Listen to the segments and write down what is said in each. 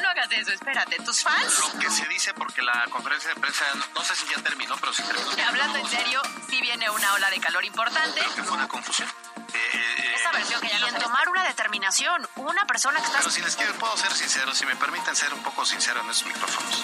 No hagas eso, espérate. ¿Tus fans? Lo que se dice porque la conferencia de prensa, no, no sé si ya terminó, pero sí terminó. Hablando en serio, sí viene una ola de calor importante. Creo que fue una confusión. Eh, eh, Esa versión que ya no en tomar una determinación, una persona que está... pero si les quiero, puedo ser sincero, si me permiten ser un poco sincero en esos micrófonos.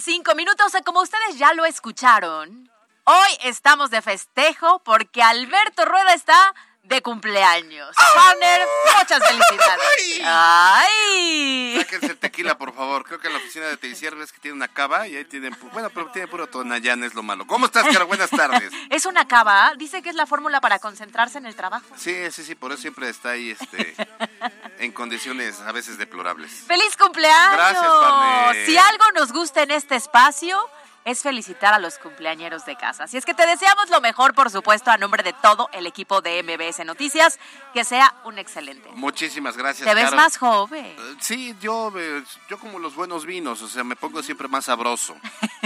Cinco minutos. Como ustedes ya lo escucharon, hoy estamos de festejo porque Alberto Rueda está de cumpleaños. Partner, muchas felicidades. ¡Ay! Sáquense el tequila, por favor. Creo que en la oficina de Teicier ves que tiene una cava y ahí tienen... Bueno, pero tiene puro Tonayán, es lo malo. ¿Cómo estás, Caro? Buenas tardes. Es una cava, dice que es la fórmula para concentrarse en el trabajo. Sí, sí, sí, por eso siempre está ahí este, en condiciones a veces deplorables. ¡Feliz cumpleaños! Gracias, Parne. Si algo nos gusta en este espacio es felicitar a los cumpleañeros de casa. Así es que te deseamos lo mejor, por supuesto, a nombre de todo el equipo de MBS Noticias. Que sea un excelente. Muchísimas gracias, Te ves más joven. Eh, Sí, yo, eh, yo como los buenos vinos, o sea, me pongo siempre más sabroso.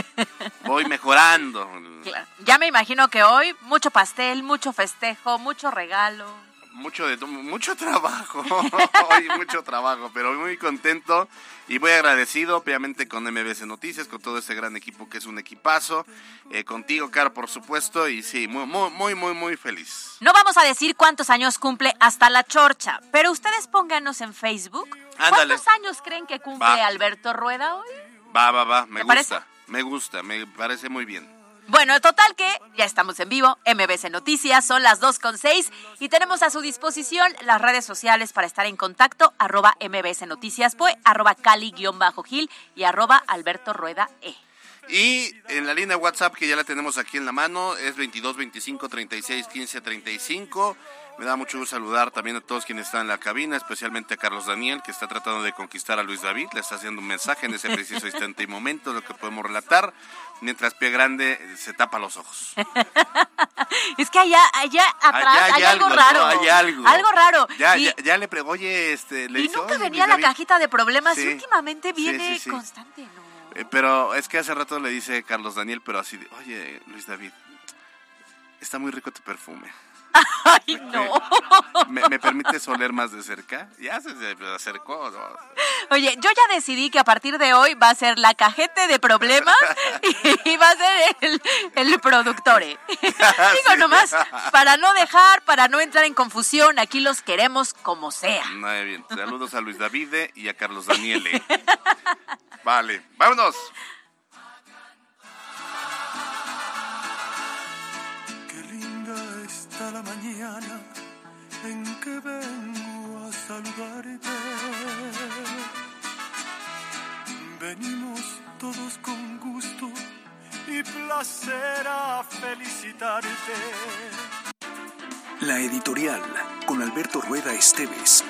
Voy mejorando. Claro. Ya me imagino que hoy mucho pastel, mucho festejo, mucho regalo. Mucho de mucho trabajo, hoy mucho trabajo, pero muy contento y muy agradecido, obviamente con MBS Noticias, con todo este gran equipo que es un equipazo, eh, contigo, Caro, por supuesto, y sí, muy, muy, muy, muy, muy feliz. No vamos a decir cuántos años cumple hasta la chorcha, pero ustedes pónganos en Facebook. Ándale. ¿Cuántos años creen que cumple Va. Alberto Rueda hoy? Va, va, va, me ¿Te gusta, parece? me gusta, me parece muy bien. Bueno, total que ya estamos en vivo, MBC Noticias, son las 2 con 6 y tenemos a su disposición las redes sociales para estar en contacto, arroba MBS Noticias, pues, arroba Cali-Gil y arroba Alberto Rueda E. Y en la línea WhatsApp que ya la tenemos aquí en la mano es 22 25 36 15 35. Me da mucho gusto saludar también a todos quienes están en la cabina, especialmente a Carlos Daniel, que está tratando de conquistar a Luis David. Le está haciendo un mensaje en ese preciso instante y momento, lo que podemos relatar, mientras Pie Grande se tapa los ojos. Es que allá, allá atrás Allá hay, algo raro. Hay algo. Algo raro. Ya, y ya, ya le pregunto, oye, este, le y nunca "Oye, venía Luis la David". cajita de problemas y últimamente viene sí, sí. constante, ¿no? Eh, Pero es que hace rato le dice Carlos Daniel, pero así, de, oye, Luis David, está muy rico tu perfume. Ay, no. ¿Me, me permites oler más de cerca? Ya se, se acercó. ¿no? Oye, yo ya decidí que a partir de hoy va a ser la cajete de problemas y va a ser el, el productor. ¿eh? Digo nomás, para no dejar, para no entrar en confusión, aquí los queremos como sea. Muy bien. Saludos a Luis David y a Carlos Daniele. Vale, vámonos. La mañana en que vengo a saludarte. Venimos todos con gusto y placer a felicitarte. La editorial con Alberto Rueda Esteves.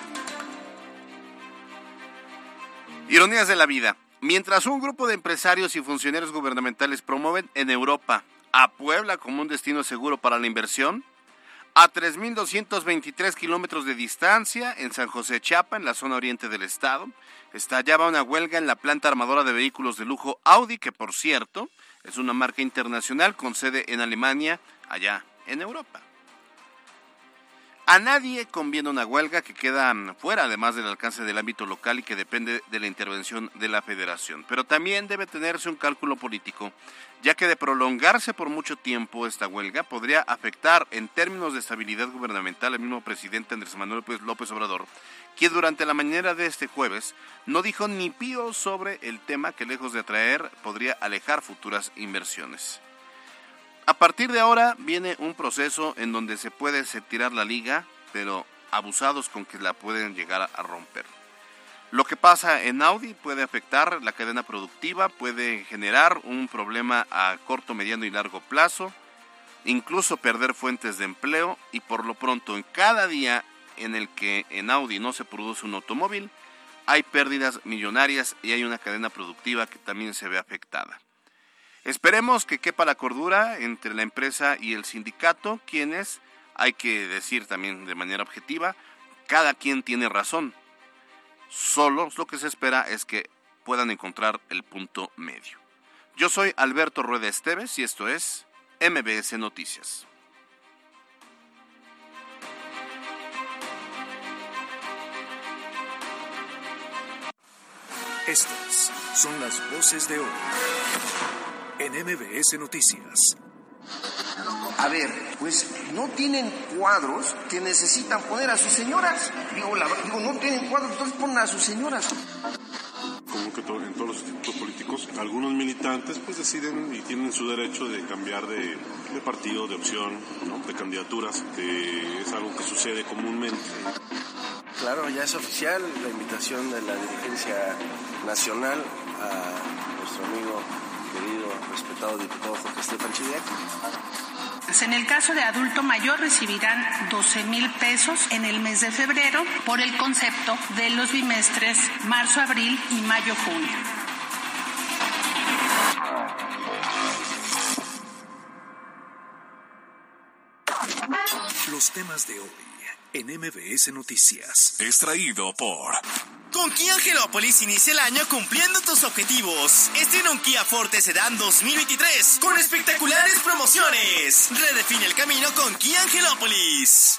Ironías de la vida. Mientras un grupo de empresarios y funcionarios gubernamentales promueven en Europa a Puebla como un destino seguro para la inversión, a 3.223 kilómetros de distancia en San José Chiapa, en la zona oriente del estado, estallaba una huelga en la planta armadora de vehículos de lujo Audi, que por cierto es una marca internacional con sede en Alemania, allá en Europa. A nadie conviene una huelga que queda mm, fuera, además del alcance del ámbito local y que depende de la intervención de la federación. Pero también debe tenerse un cálculo político, ya que de prolongarse por mucho tiempo esta huelga podría afectar en términos de estabilidad gubernamental al mismo presidente Andrés Manuel López- López Obrador, quien durante la mañana de este jueves no dijo ni pío sobre el tema que lejos de atraer podría alejar futuras inversiones. A partir de ahora viene un proceso en donde se puede tirar la liga, pero abusados con que la pueden llegar a romper. Lo que pasa en Audi puede afectar la cadena productiva, puede generar un problema a corto, mediano y largo plazo, incluso perder fuentes de empleo y por lo pronto en cada día en el que en Audi no se produce un automóvil, hay pérdidas millonarias y hay una cadena productiva que también se ve afectada. Esperemos que quepa la cordura entre la empresa y el sindicato, quienes, hay que decir también de manera objetiva, cada quien tiene razón. Solo lo que se espera es que puedan encontrar el punto medio. Yo soy Alberto Rueda Esteves y esto es MBS Noticias. Estas son las voces de hoy en MBS Noticias. A ver, pues no tienen cuadros que necesitan poner a sus señoras. Digo, digo no tienen cuadros, entonces ponen a sus señoras. Como que en todos los institutos políticos, algunos militantes pues deciden y tienen su derecho de cambiar de, partido, de opción, de candidaturas, es algo que sucede comúnmente. Claro, ya es oficial la invitación de la dirigencia nacional a nuestro amigo respetado diputado Jorge Estefan Chidiac. Pues en el caso de adulto mayor recibirán 12 mil pesos en el mes de febrero por el concepto de los bimestres marzo, abril y mayo, junio. Los temas de hoy en MBS Noticias. Extraído por... Con Kia Angelópolis inicia el año cumpliendo tus objetivos. Estrena un Kia Forte Sedan 2023 con espectaculares promociones. Redefine el camino con Kia Angelópolis.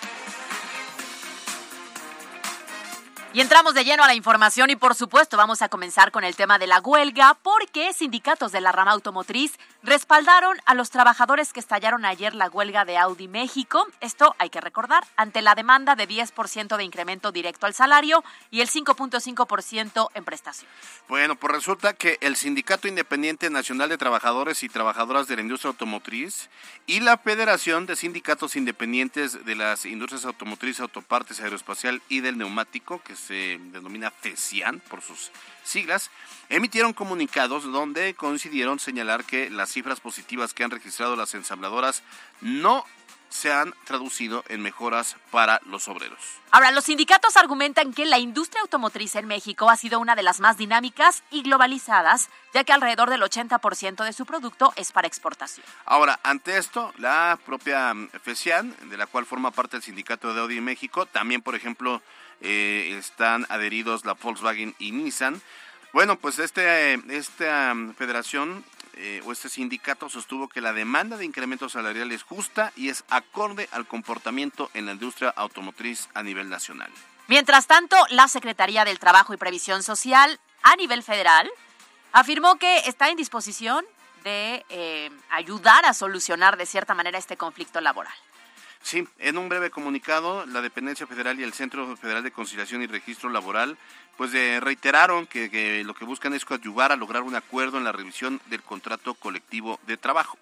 Y entramos de lleno a la información y por supuesto vamos a comenzar con el tema de la huelga porque sindicatos de la rama automotriz respaldaron a los trabajadores que estallaron ayer la huelga de Audi México. Esto hay que recordar ante la demanda de 10% de incremento directo al salario y el 5.5% en prestación. Bueno, pues resulta que el Sindicato Independiente Nacional de Trabajadores y Trabajadoras de la Industria Automotriz y la Federación de Sindicatos Independientes de las Industrias Automotriz, Autopartes, Aeroespacial y del Neumático, que se denomina FESIAN por sus siglas, emitieron comunicados donde coincidieron señalar que las cifras positivas que han registrado las ensambladoras no se han traducido en mejoras para los obreros. Ahora, los sindicatos argumentan que la industria automotriz en México ha sido una de las más dinámicas y globalizadas, ya que alrededor del 80% de su producto es para exportación. Ahora, ante esto, la propia FESIAN, de la cual forma parte el sindicato de Audi en México, también, por ejemplo, eh, están adheridos la Volkswagen y Nissan. Bueno, pues este, esta federación eh, o este sindicato sostuvo que la demanda de incremento salarial es justa y es acorde al comportamiento en la industria automotriz a nivel nacional. Mientras tanto, la Secretaría del Trabajo y Previsión Social a nivel federal afirmó que está en disposición de eh, ayudar a solucionar de cierta manera este conflicto laboral. Sí, en un breve comunicado, la Dependencia Federal y el Centro Federal de Conciliación y Registro Laboral pues reiteraron que, que lo que buscan es coadyuvar a lograr un acuerdo en la revisión del contrato colectivo de trabajo.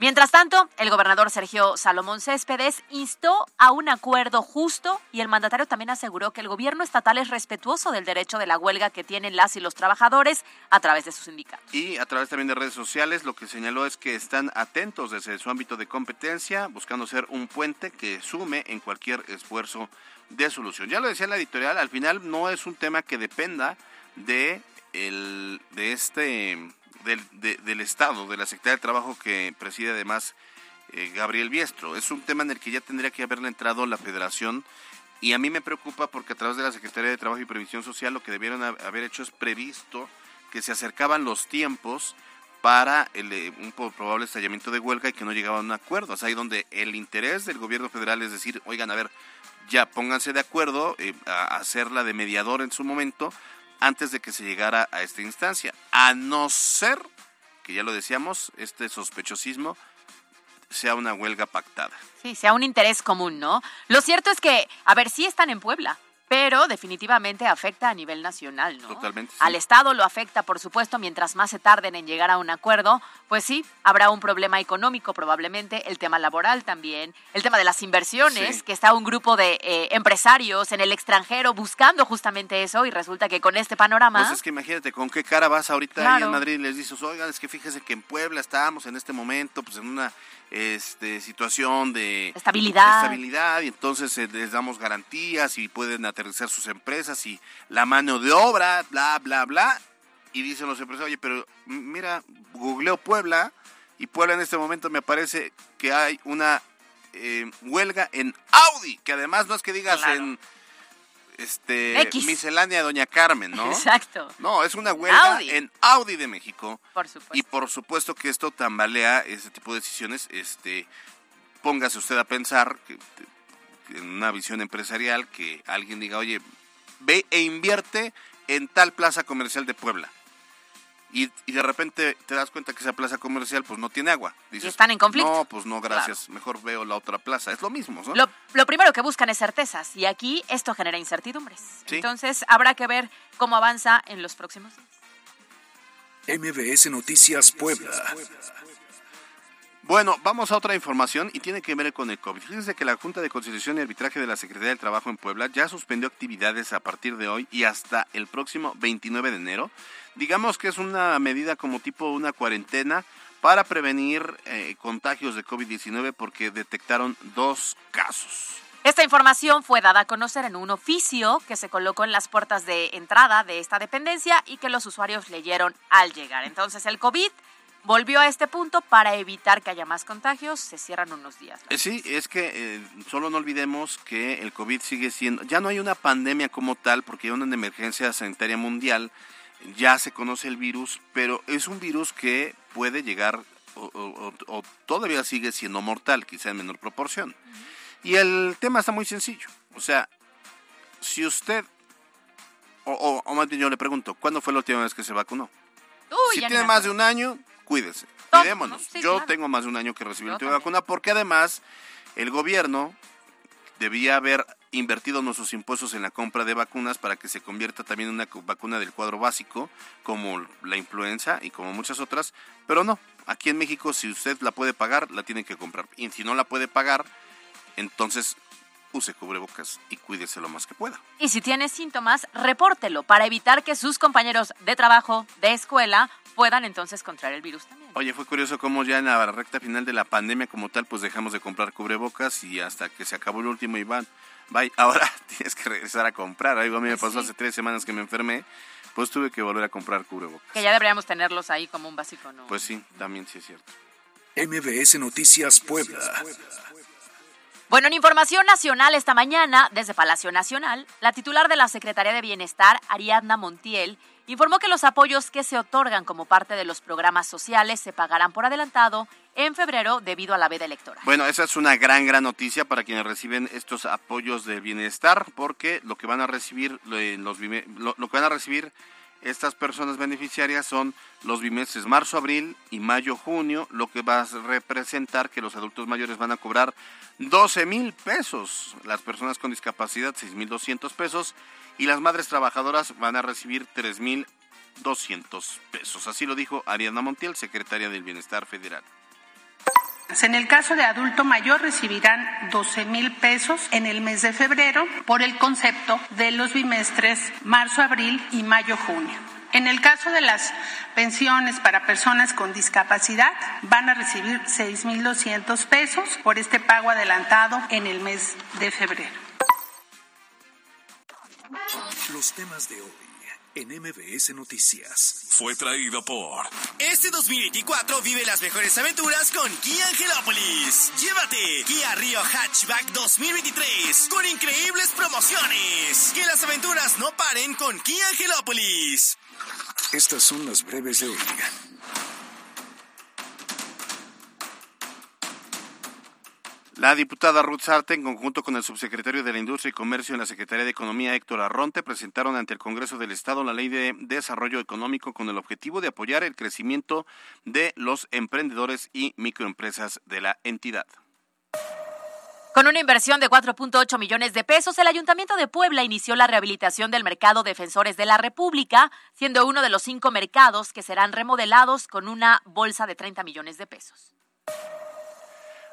Mientras tanto, el gobernador Sergio Salomón Céspedes instó a un acuerdo justo y el mandatario también aseguró que el gobierno estatal es respetuoso del derecho de la huelga que tienen las y los trabajadores a través de sus sindicatos. Y a través también de redes sociales, lo que señaló es que están atentos desde su ámbito de competencia, buscando ser un puente que sume en cualquier esfuerzo de solución. Ya lo decía la editorial, al final no es un tema que dependa de, el, de este del, del Estado, de la Secretaría de Trabajo que preside además eh, Gabriel Biestro. Es un tema en el que ya tendría que haberle entrado la federación y a mí me preocupa porque a través de la Secretaría de Trabajo y Previsión Social lo que debieron haber hecho es previsto que se acercaban los tiempos para el, eh, un probable estallamiento de huelga y que no llegaban a un acuerdo. Ahí donde el interés del gobierno federal es decir, oigan, a ver, ya pónganse de acuerdo eh, a hacerla de mediador en su momento antes de que se llegara a esta instancia, a no ser que ya lo decíamos, este sospechosismo sea una huelga pactada. Sí, sea un interés común, ¿no? Lo cierto es que, a ver, sí están en Puebla, pero definitivamente afecta a nivel nacional, ¿no? Totalmente. sí. Al Estado lo afecta, por supuesto, mientras más se tarden en llegar a un acuerdo, pues sí, habrá un problema económico probablemente, el tema laboral también, el tema de las inversiones, Sí. que está un grupo de eh, empresarios en el extranjero buscando justamente eso y resulta que con este panorama... Pues es que imagínate con qué cara vas ahorita ahí en. Madrid y les dices, oigan, es que fíjese que en Puebla estábamos en este momento, pues en una este, situación de Estabilidad. estabilidad y entonces eh, les damos garantías y pueden aterrizar sus empresas y la mano de obra, bla, bla, bla. Y dicen los empresarios, oye, pero mira, googleo Puebla y Puebla en este momento me parece que hay una eh, huelga en Audi, que además no es que digas Claro. en este X. miscelánea Doña Carmen, ¿no? Exacto, No, es una huelga Audi. en Audi de México. por supuesto. Y por supuesto que esto tambalea ese tipo de decisiones. Este, póngase usted a pensar que, que en una visión empresarial que alguien diga, oye, ve e invierte en tal plaza comercial de Puebla. Y, y de repente te das cuenta que esa plaza comercial pues no tiene agua. Dices, están en conflicto. No, pues no, gracias. Mejor veo la otra plaza. Es lo mismo, ¿no? Lo, lo primero que buscan es certezas y aquí esto genera incertidumbres. Sí. Entonces habrá que ver cómo avanza en los próximos días. MBS Noticias Puebla. Bueno, vamos a otra información y tiene que ver con el COVID. Fíjense que la Junta de Conciliación y Arbitraje de la Secretaría del Trabajo en Puebla ya suspendió actividades a partir de hoy y hasta el próximo 29 de enero. Digamos que es una medida como tipo una cuarentena para prevenir eh, contagios de COVID-19 porque detectaron dos casos. Esta información fue dada a conocer en un oficio que se colocó en las puertas de entrada de esta dependencia y que los usuarios leyeron al llegar. Entonces el COVID volvió a este punto para evitar que haya más contagios. Se cierran unos días. Eh, Sí, es que eh, solo no olvidemos que el COVID sigue siendo, ya no hay una pandemia como tal porque hay una emergencia sanitaria mundial, ya se conoce el virus, pero es un virus que puede llegar o, o- o- o todavía sigue siendo mortal, quizá en menor proporción. Y el tema está muy sencillo, o sea, si usted, o, o- o más bien yo le pregunto, ¿cuándo fue la última vez que se vacunó? Uy, si tiene más de un año, cuídese. Cuidémonos. Yo claro. tengo más de un año que recibí la vacuna porque además el gobierno debía haber invertido nuestros impuestos en la compra de vacunas para que se convierta también en una cu- vacuna del cuadro básico como la influenza y como muchas otras, pero no. Aquí en México si usted la puede pagar, la tiene que comprar. Y si no la puede pagar, entonces use cubrebocas y cuídese lo más que pueda. Y si tiene síntomas, repórtelo para evitar que sus compañeros de trabajo, de escuela, puedan entonces contraer el virus también. Oye, fue curioso cómo ya en la recta final de la pandemia como tal, pues dejamos de comprar cubrebocas y hasta que se acabó el último y van, bye, ahora tienes que regresar a comprar. Algo a mí me Pues pasó sí. hace tres semanas que me enfermé, pues tuve que volver a comprar cubrebocas. Que ya deberíamos tenerlos ahí como un básico, ¿no? Pues sí, también sí es cierto. MBS Noticias Puebla. Bueno, en información nacional esta mañana, desde Palacio Nacional, la titular de la Secretaría de Bienestar, Ariadna Montiel, informó que los apoyos que se otorgan como parte de los programas sociales se pagarán por adelantado en febrero debido a la veda electoral. Bueno, esa es una gran, gran noticia para quienes reciben estos apoyos de bienestar, porque lo que van a recibir los lo que van a recibir estas personas beneficiarias son los bimestres marzo, abril y mayo, junio, lo que va a representar que los adultos mayores van a cobrar 12 mil pesos, las personas con discapacidad 6 mil 200 pesos y las madres trabajadoras van a recibir 3 mil 200 pesos. Así lo dijo Ariana Montiel, secretaria del Bienestar Federal. En el caso de adulto mayor recibirán 12 mil pesos en el mes de febrero por el concepto de los bimestres marzo, abril y mayo, junio. En el caso de las pensiones para personas con discapacidad, van a recibir 6.200 pesos por este pago adelantado en el mes de febrero. Los temas de hoy en MBS Noticias. Fue traído por. Este 2024 vive las mejores aventuras con Kia Angelópolis. Llévate Kia Río Hatchback 2023 con increíbles promociones. Que las aventuras no paren con Kia Angelópolis. Estas son las breves de hoy. La diputada Ruth Sarte, en conjunto con el subsecretario de la Industria y Comercio en la Secretaría de Economía, Héctor Arronte, presentaron ante el Congreso del Estado la Ley de Desarrollo Económico con el objetivo de apoyar el crecimiento de los emprendedores y microempresas de la entidad. Con una inversión de 4.8 millones de pesos, el Ayuntamiento de Puebla inició la rehabilitación del mercado Defensores de la República, siendo uno de los cinco mercados que serán remodelados con una bolsa de 30 millones de pesos.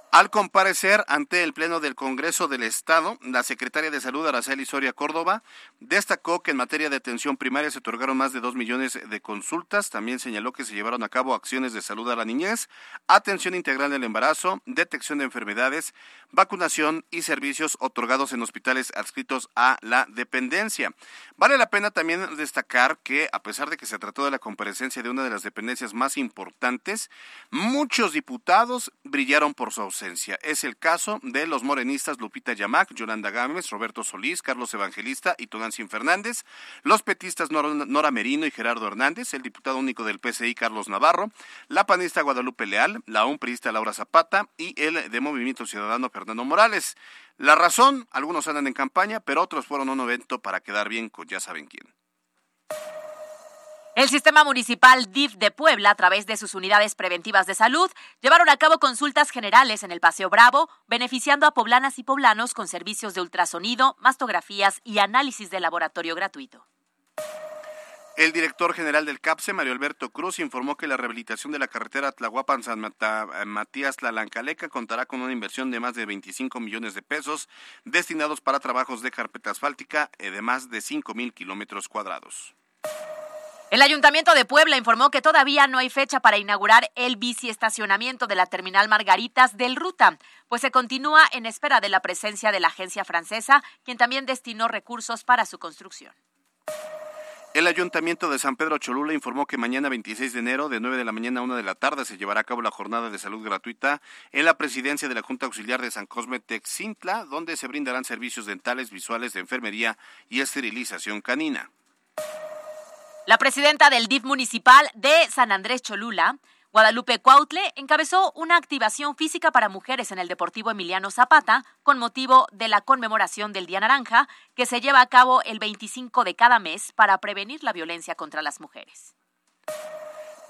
Al comparecer ante el Pleno del Congreso del Estado, la secretaria de Salud, Araceli Soria Córdoba, destacó que en materia de atención primaria se otorgaron más de dos millones de consultas. También señaló que se llevaron a cabo acciones de salud a la niñez, atención integral del embarazo, detección de enfermedades, vacunación y servicios otorgados en hospitales adscritos a la dependencia. Vale la pena también destacar que, a pesar de que se trató de la comparecencia de una de las dependencias más importantes, muchos diputados brillaron por su ausencia. Es el caso de los morenistas Lupita Yamac, Yolanda Gámez, Roberto Solís, Carlos Evangelista y Tonancin Fernández, los petistas Nora Merino y Gerardo Hernández, el diputado único del PCI Carlos Navarro, la panista Guadalupe Leal, la unprista Laura Zapata y el de Movimiento Ciudadano Fernando Morales. La razón, algunos andan en campaña, pero otros fueron un evento para quedar bien con ya saben quién. El Sistema Municipal DIF de Puebla, a través de sus unidades preventivas de salud, llevaron a cabo consultas generales en el Paseo Bravo, beneficiando a poblanas y poblanos con servicios de ultrasonido, mastografías y análisis de laboratorio gratuito. El director general del CAPSE, Mario Alberto Cruz, informó que la rehabilitación de la carretera Tlahuapan-San Matías Tlalancaleca contará con una inversión de más de 25 millones de pesos destinados para trabajos de carpeta asfáltica de más de 5 mil kilómetros cuadrados. El Ayuntamiento de Puebla informó que todavía no hay fecha para inaugurar el biciestacionamiento de la terminal Margaritas del Ruta, pues se continúa en espera de la presencia de la agencia francesa, quien también destinó recursos para su construcción. El Ayuntamiento de San Pedro Cholula informó que mañana 26 de enero, de 9 de la mañana a 1 de la tarde, se llevará a cabo la jornada de salud gratuita en la presidencia de la Junta Auxiliar de San Cosme Texintla, donde se brindarán servicios dentales, visuales, de enfermería y esterilización canina. La presidenta del DIF municipal de San Andrés Cholula, Guadalupe Cuautle, encabezó una activación física para mujeres en el Deportivo Emiliano Zapata con motivo de la conmemoración del Día Naranja, que se lleva a cabo el 25 de cada mes para prevenir la violencia contra las mujeres.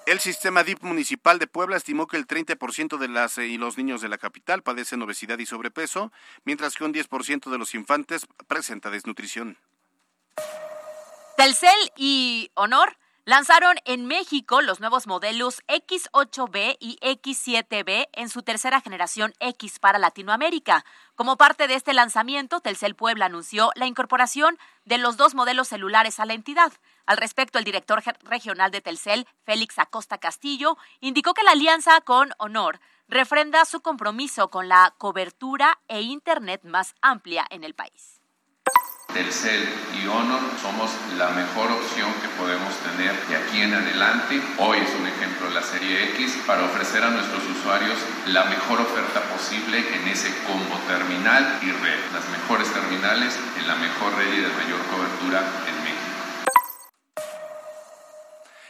El sistema DIP municipal de Puebla estimó que el 30% de las eh, y los niños de la capital padecen obesidad y sobrepeso, mientras que un 10% de los infantes presenta desnutrición. Telcel y Honor lanzaron en México los nuevos modelos X8B y X7B en su tercera generación X para Latinoamérica. Como parte de este lanzamiento, Telcel Puebla anunció la incorporación de los dos modelos celulares a la entidad. Al respecto, el director regional de Telcel, Félix Acosta Castillo, indicó que la alianza con Honor refrenda su compromiso con la cobertura e Internet más amplia en el país. Telcel y Honor somos la mejor opción que podemos tener de aquí en adelante. Hoy es un ejemplo la serie X para ofrecer a nuestros usuarios la mejor oferta posible en ese combo terminal y red. Las mejores terminales en la mejor red y de mayor cobertura en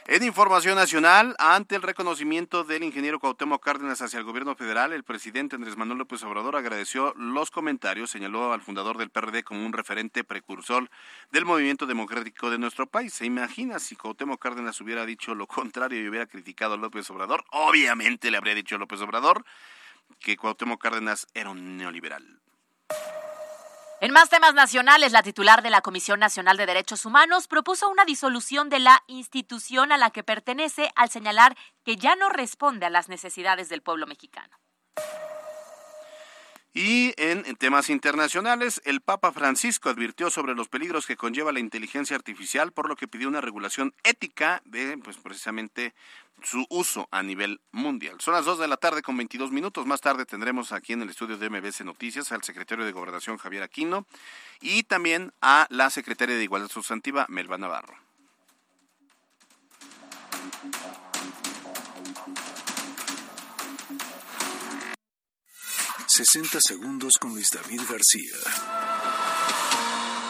En información nacional, ante el reconocimiento del ingeniero Cuauhtémoc Cárdenas hacia el gobierno federal, el presidente Andrés Manuel López Obrador agradeció los comentarios, señaló al fundador del PRD como un referente precursor del movimiento democrático de nuestro país. ¿Se imagina si Cuauhtémoc Cárdenas hubiera dicho lo contrario y hubiera criticado a López Obrador? Obviamente le habría dicho a López Obrador que Cuauhtémoc Cárdenas era un neoliberal. En más temas nacionales, la titular de la Comisión Nacional de Derechos Humanos propuso una disolución de la institución a la que pertenece al señalar que ya no responde a las necesidades del pueblo mexicano. Y en, temas internacionales, el Papa Francisco advirtió sobre los peligros que conlleva la inteligencia artificial, por lo que pidió una regulación ética de, pues precisamente, su uso a nivel mundial. Son las 2 de la tarde con 22 minutos. Más tarde tendremos aquí en el estudio de MBC Noticias al secretario de Gobernación Javier Aquino y también a la secretaria de Igualdad Sustantiva Melba Navarro. 60 segundos con Luis David García.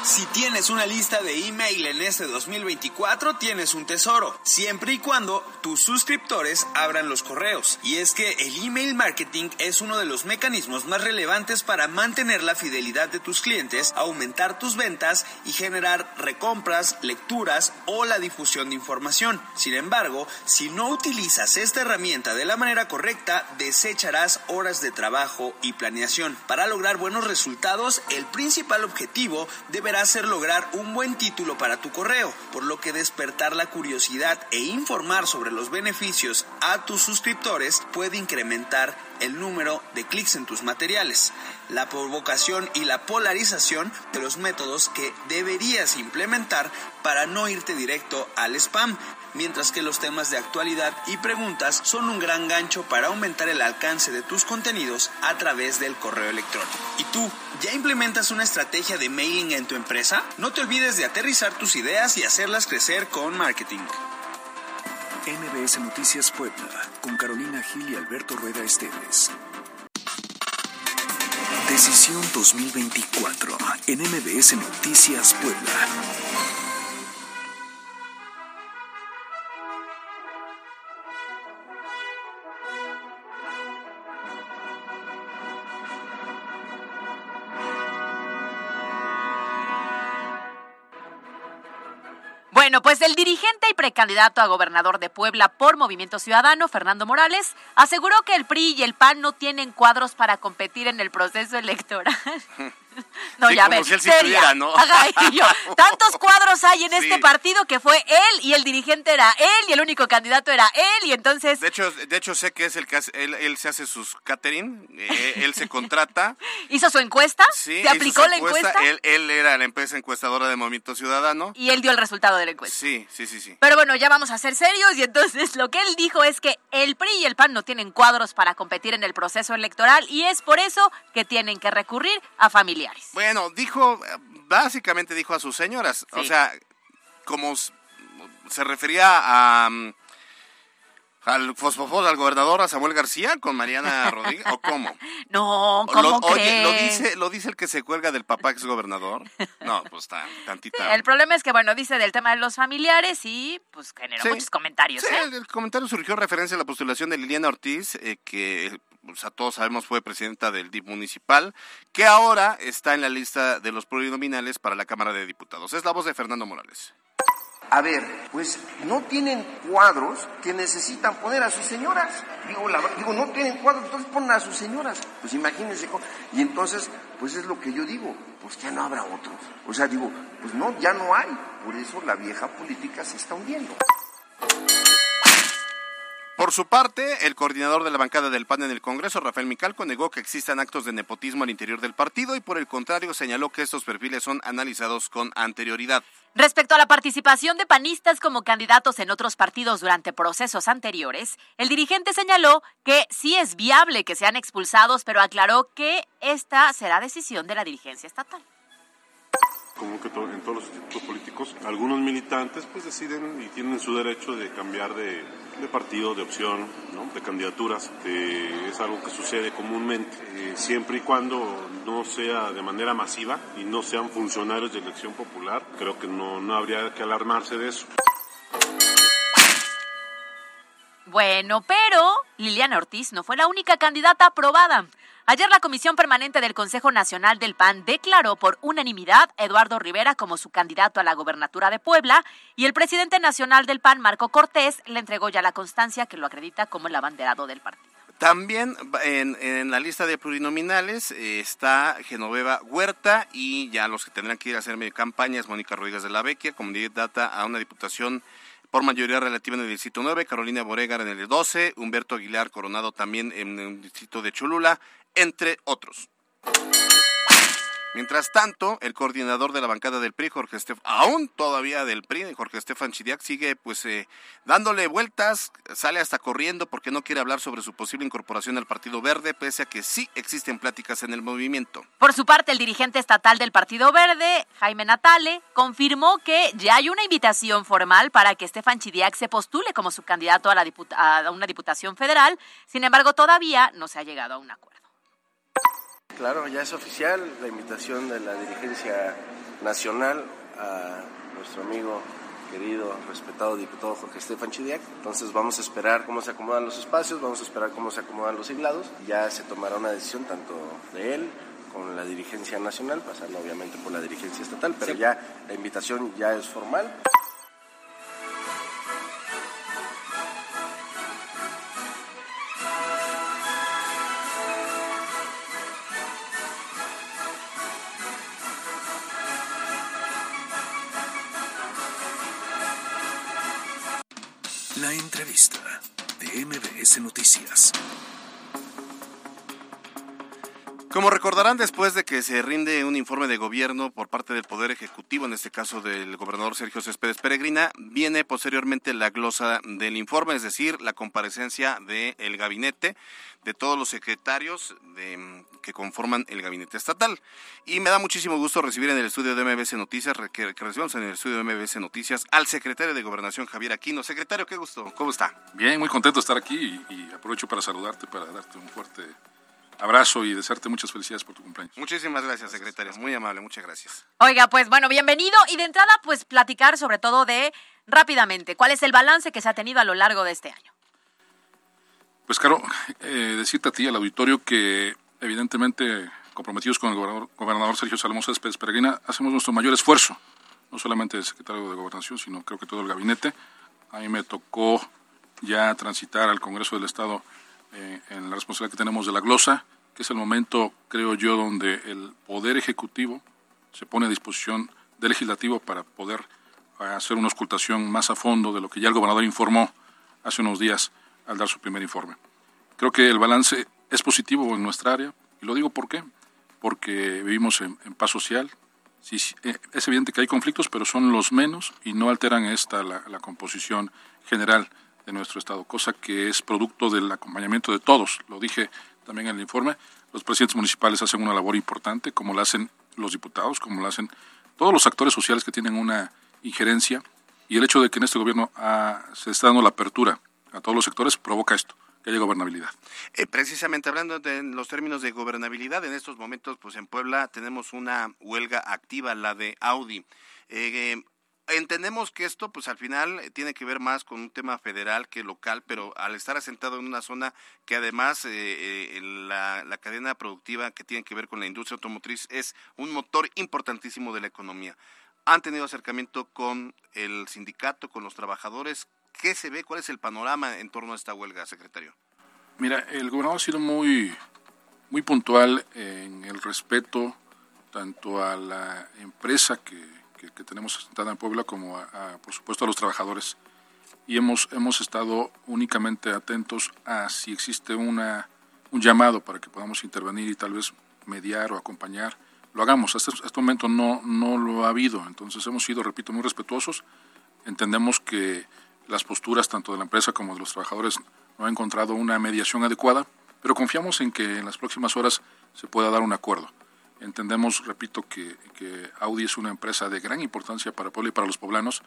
Si tienes una lista de email en este 2024, tienes un tesoro, siempre y cuando tus suscriptores abran los correos. Y es que el email marketing es uno de los mecanismos más relevantes para mantener la fidelidad de tus clientes, aumentar tus ventas y generar recompras, lecturas o la difusión de información. Sin embargo, si no utilizas esta herramienta de la manera correcta, desecharás horas de trabajo y planeación. Para lograr buenos resultados, el principal objetivo deberá hacer lograr un buen título para tu correo, por lo que despertar la curiosidad e informar sobre los beneficios a tus suscriptores puede incrementar el número de clics en tus materiales, la provocación y la polarización de los métodos que deberías implementar para no irte directo al spam, mientras que los temas de actualidad y preguntas son un gran gancho para aumentar el alcance de tus contenidos a través del correo electrónico. ¿Y tú, ya implementas una estrategia de mailing en tu empresa? No te olvides de aterrizar tus ideas y hacerlas crecer con marketing. MBS Noticias Puebla, con Carolina Gil y Alberto Rueda Esteves. Decisión 2024 en MBS Noticias Puebla. Pues el dirigente y precandidato a gobernador de Puebla por Movimiento Ciudadano, Fernando Morales, aseguró que el PRI y el PAN no tienen cuadros para competir en el proceso electoral. No, Sí, ya como ves, si él sí seria. tuviera, ¿no? Ajá, y yo, tantos cuadros hay en Sí. este partido que fue él y el dirigente era él y el único candidato era él y entonces De hecho, de hecho sé que es el que hace- él, él se hace sus catering, eh, él se contrata. hizo su encuesta, Sí, se hizo aplicó la encuesta Él, él era la empresa encuestadora de Movimiento Ciudadano. y él dio el resultado de la encuesta. Sí, sí, sí, sí. Pero bueno, ya vamos a ser serios y entonces lo que él dijo es que el PRI y el PAN no tienen cuadros para competir en el proceso electoral y es por eso que tienen que recurrir a familiares. Bueno, dijo, básicamente dijo a sus señoras, o sea, como se refería a mm, al fosfofos, al gobernador, a Samuel García con Mariana Rodríguez, ¿o cómo? No, ¿cómo Lo- oye? ¿lo dice, ¿lo dice el que se cuelga del papá ex gobernador? No, pues está tantita. El problema es que, bueno, dice del tema de los familiares y pues generó Sí. muchos comentarios. Sí, ¿eh? el, el comentario surgió en referencia a la postulación de Liliana Ortiz, eh, que a todos sabemos fue presidenta del DIP municipal, que ahora está en la lista de los plurinominales para la Cámara de Diputados. Es la voz de Fernando Morales. A ver, pues no tienen cuadros que necesitan poner a sus señoras. Digo, digo, no tienen cuadros, entonces ponen a sus señoras. Pues imagínense. Y entonces, pues es lo que yo digo, pues ya no habrá otros. O sea, digo, pues no, ya no hay. Por eso la vieja política se está hundiendo. Por su parte, el coordinador de la bancada del PAN en el Congreso, Rafael Micalco, negó que existan actos de nepotismo al interior del partido y por el contrario señaló que estos perfiles son analizados con anterioridad. Respecto a la participación de panistas como candidatos en otros partidos durante procesos anteriores, el dirigente señaló que sí es viable que sean expulsados, pero aclaró que esta será decisión de la dirigencia estatal. Como que to- en todos los institutos políticos, algunos militantes pues deciden y tienen su derecho de cambiar de, partido, de opción, de candidaturas. Es algo que sucede comúnmente, eh, siempre y cuando no sea de manera masiva y no sean funcionarios de elección popular, creo que no, no habría que alarmarse de eso. Bueno, pero Liliana Ortiz no fue la única candidata aprobada. Ayer la Comisión Permanente del Consejo Nacional del PAN declaró por unanimidad a Eduardo Rivera como su candidato a la gobernatura de Puebla y el presidente nacional del PAN, Marco Cortés, le entregó ya la constancia que lo acredita como el abanderado del partido. También en, la lista de plurinominales eh, está Genoveva Huerta y ya los que tendrán que ir a hacer medio campaña es Mónica Rodríguez de la Vecchia como candidata a una diputación por mayoría relativa en el distrito 9, Carolina Boregar en el 12, Humberto Aguilar Coronado también en el distrito de Cholula, entre otros. Mientras tanto, el coordinador de la bancada del PRI, Jorge Estefan, aún todavía del PRI, Jorge Estefan Chidiac, sigue pues eh, dándole vueltas, sale hasta corriendo porque no quiere hablar sobre su posible incorporación al Partido Verde, pese a que sí existen pláticas en el movimiento. Por su parte, el dirigente estatal del Partido Verde, Jaime Natale, confirmó que ya hay una invitación formal para que Estefan Chidiac se postule como su candidato a, la a una diputación federal. Sin embargo, todavía no se ha llegado a un acuerdo. Claro, ya es oficial la invitación de la dirigencia nacional a nuestro amigo querido, respetado diputado Jorge Estefan Chidiac. Entonces vamos a esperar cómo se acomodan los espacios, vamos a esperar cómo se acomodan los siglados. Ya se tomará una decisión tanto de él con la dirigencia nacional, pasando obviamente por la dirigencia estatal, pero ya la invitación ya es formal. MBS Noticias. Como recordarán, después de que se rinde un informe de gobierno por parte del Poder Ejecutivo, en este caso del gobernador Sergio Céspedes Peregrina, viene posteriormente la glosa del informe, es decir, la comparecencia del gabinete, de todos los secretarios de, que conforman el gabinete estatal. Y me da muchísimo gusto recibir en el estudio de MBS Noticias, que, que recibimos en el estudio de MBS Noticias, al secretario de Gobernación, Javier Aquino. Secretario, qué gusto, ¿cómo está? Bien, muy contento de estar aquí y aprovecho para saludarte, para darte un fuerte abrazo y desearte muchas felicidades por tu cumpleaños. Muchísimas gracias, secretaria. Muy amable, muchas gracias. Oiga, pues bueno, bienvenido y de entrada, pues platicar sobre todo de rápidamente, ¿cuál es el balance que se ha tenido a lo largo de este año? Pues, Caro, eh, decirte a ti, al auditorio, que evidentemente comprometidos con el gobernador, gobernador Sergio Salomón Céspedes Peregrina, hacemos nuestro mayor esfuerzo, no solamente el secretario de Gobernación, sino creo que todo el gabinete. A mí me tocó ya transitar al Congreso del Estado eh, en la responsabilidad que tenemos de la glosa, que es el momento, creo yo, donde el Poder Ejecutivo se pone a disposición del Legislativo para poder eh, hacer una ocultación más a fondo de lo que ya el gobernador informó hace unos días al dar su primer informe. Creo que el balance es positivo en nuestra área, y lo digo por qué, porque vivimos en, paz social. Eh, es evidente que hay conflictos, pero son los menos y no alteran esta la composición general de nuestro Estado, cosa que es producto del acompañamiento de todos. Lo dije también en el informe, los presidentes municipales hacen una labor importante, como lo hacen los diputados, como lo hacen todos los actores sociales que tienen una injerencia, y el hecho de que en este gobierno ha, se está dando la apertura a todos los sectores provoca esto, haya gobernabilidad. Eh, precisamente hablando de los términos de gobernabilidad, en estos momentos, pues en Puebla tenemos una huelga activa, la de Audi. Eh, entendemos que esto, pues al final eh, tiene que ver más con un tema federal que local, pero al estar asentado en una zona que además eh, eh, la, la, cadena productiva que tiene que ver con la industria automotriz es un motor importantísimo de la economía. ¿Han tenido acercamiento con el sindicato, con los trabajadores? ¿Qué se ve? ¿Cuál es el panorama en torno a esta huelga, secretario? Mira, el gobernador ha sido muy, muy puntual en el respeto tanto a la empresa que que, tenemos asentada en Puebla, como a, por supuesto a los trabajadores. Y hemos, hemos estado únicamente atentos a si existe una, un llamado para que podamos intervenir y tal vez mediar o acompañar. Lo hagamos. Hasta este momento no, no lo ha habido. Entonces hemos sido, repito, muy respetuosos. Entendemos que las posturas tanto de la empresa como de los trabajadores no han encontrado una mediación adecuada, pero confiamos en que en las próximas horas se pueda dar un acuerdo. Entendemos, repito, que, que, Audi es una empresa de gran importancia para Puebla y para los poblanos,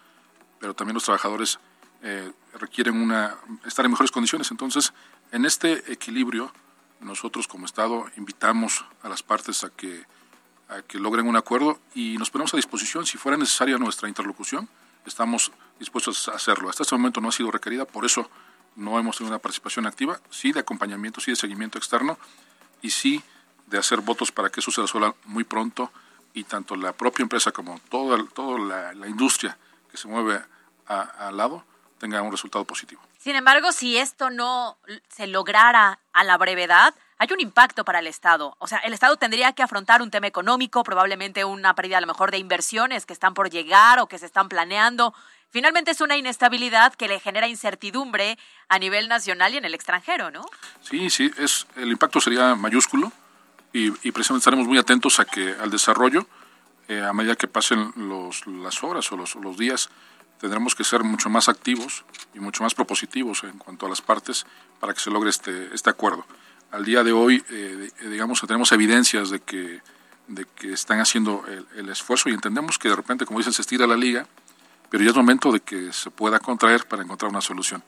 pero también los trabajadores eh, requieren una, estar en mejores condiciones. Entonces, en este equilibrio, nosotros como Estado invitamos a las partes a que, a que logren un acuerdo y nos ponemos a disposición, si fuera necesaria nuestra interlocución, estamos dispuestos a hacerlo. Hasta este momento no ha sido requerida, por eso no hemos tenido una participación activa, sí de acompañamiento, sí de seguimiento externo y sí de hacer votos para que eso se resuelva muy pronto y tanto la propia empresa como toda, toda la, la industria que se mueve al lado tenga un resultado positivo. Sin embargo, si esto no se lograra a la brevedad, hay un impacto para el Estado. O sea, el Estado tendría que afrontar un tema económico, probablemente una pérdida a lo mejor de inversiones que están por llegar o que se están planeando. Finalmente es una inestabilidad que le genera incertidumbre a nivel nacional y en el extranjero, ¿no? Sí, sí, es, el impacto sería mayúsculo y, y precisamente estaremos muy atentos a que al desarrollo, eh, a medida que pasen los, las horas o los, los días, tendremos que ser mucho más activos y mucho más propositivos en cuanto a las partes para que se logre este, este acuerdo. Al día de hoy, eh, digamos, tenemos evidencias de que, de que están haciendo el, el, esfuerzo y entendemos que de repente, como dicen, se estira la liga, pero ya es momento de que se pueda contraer para encontrar una solución.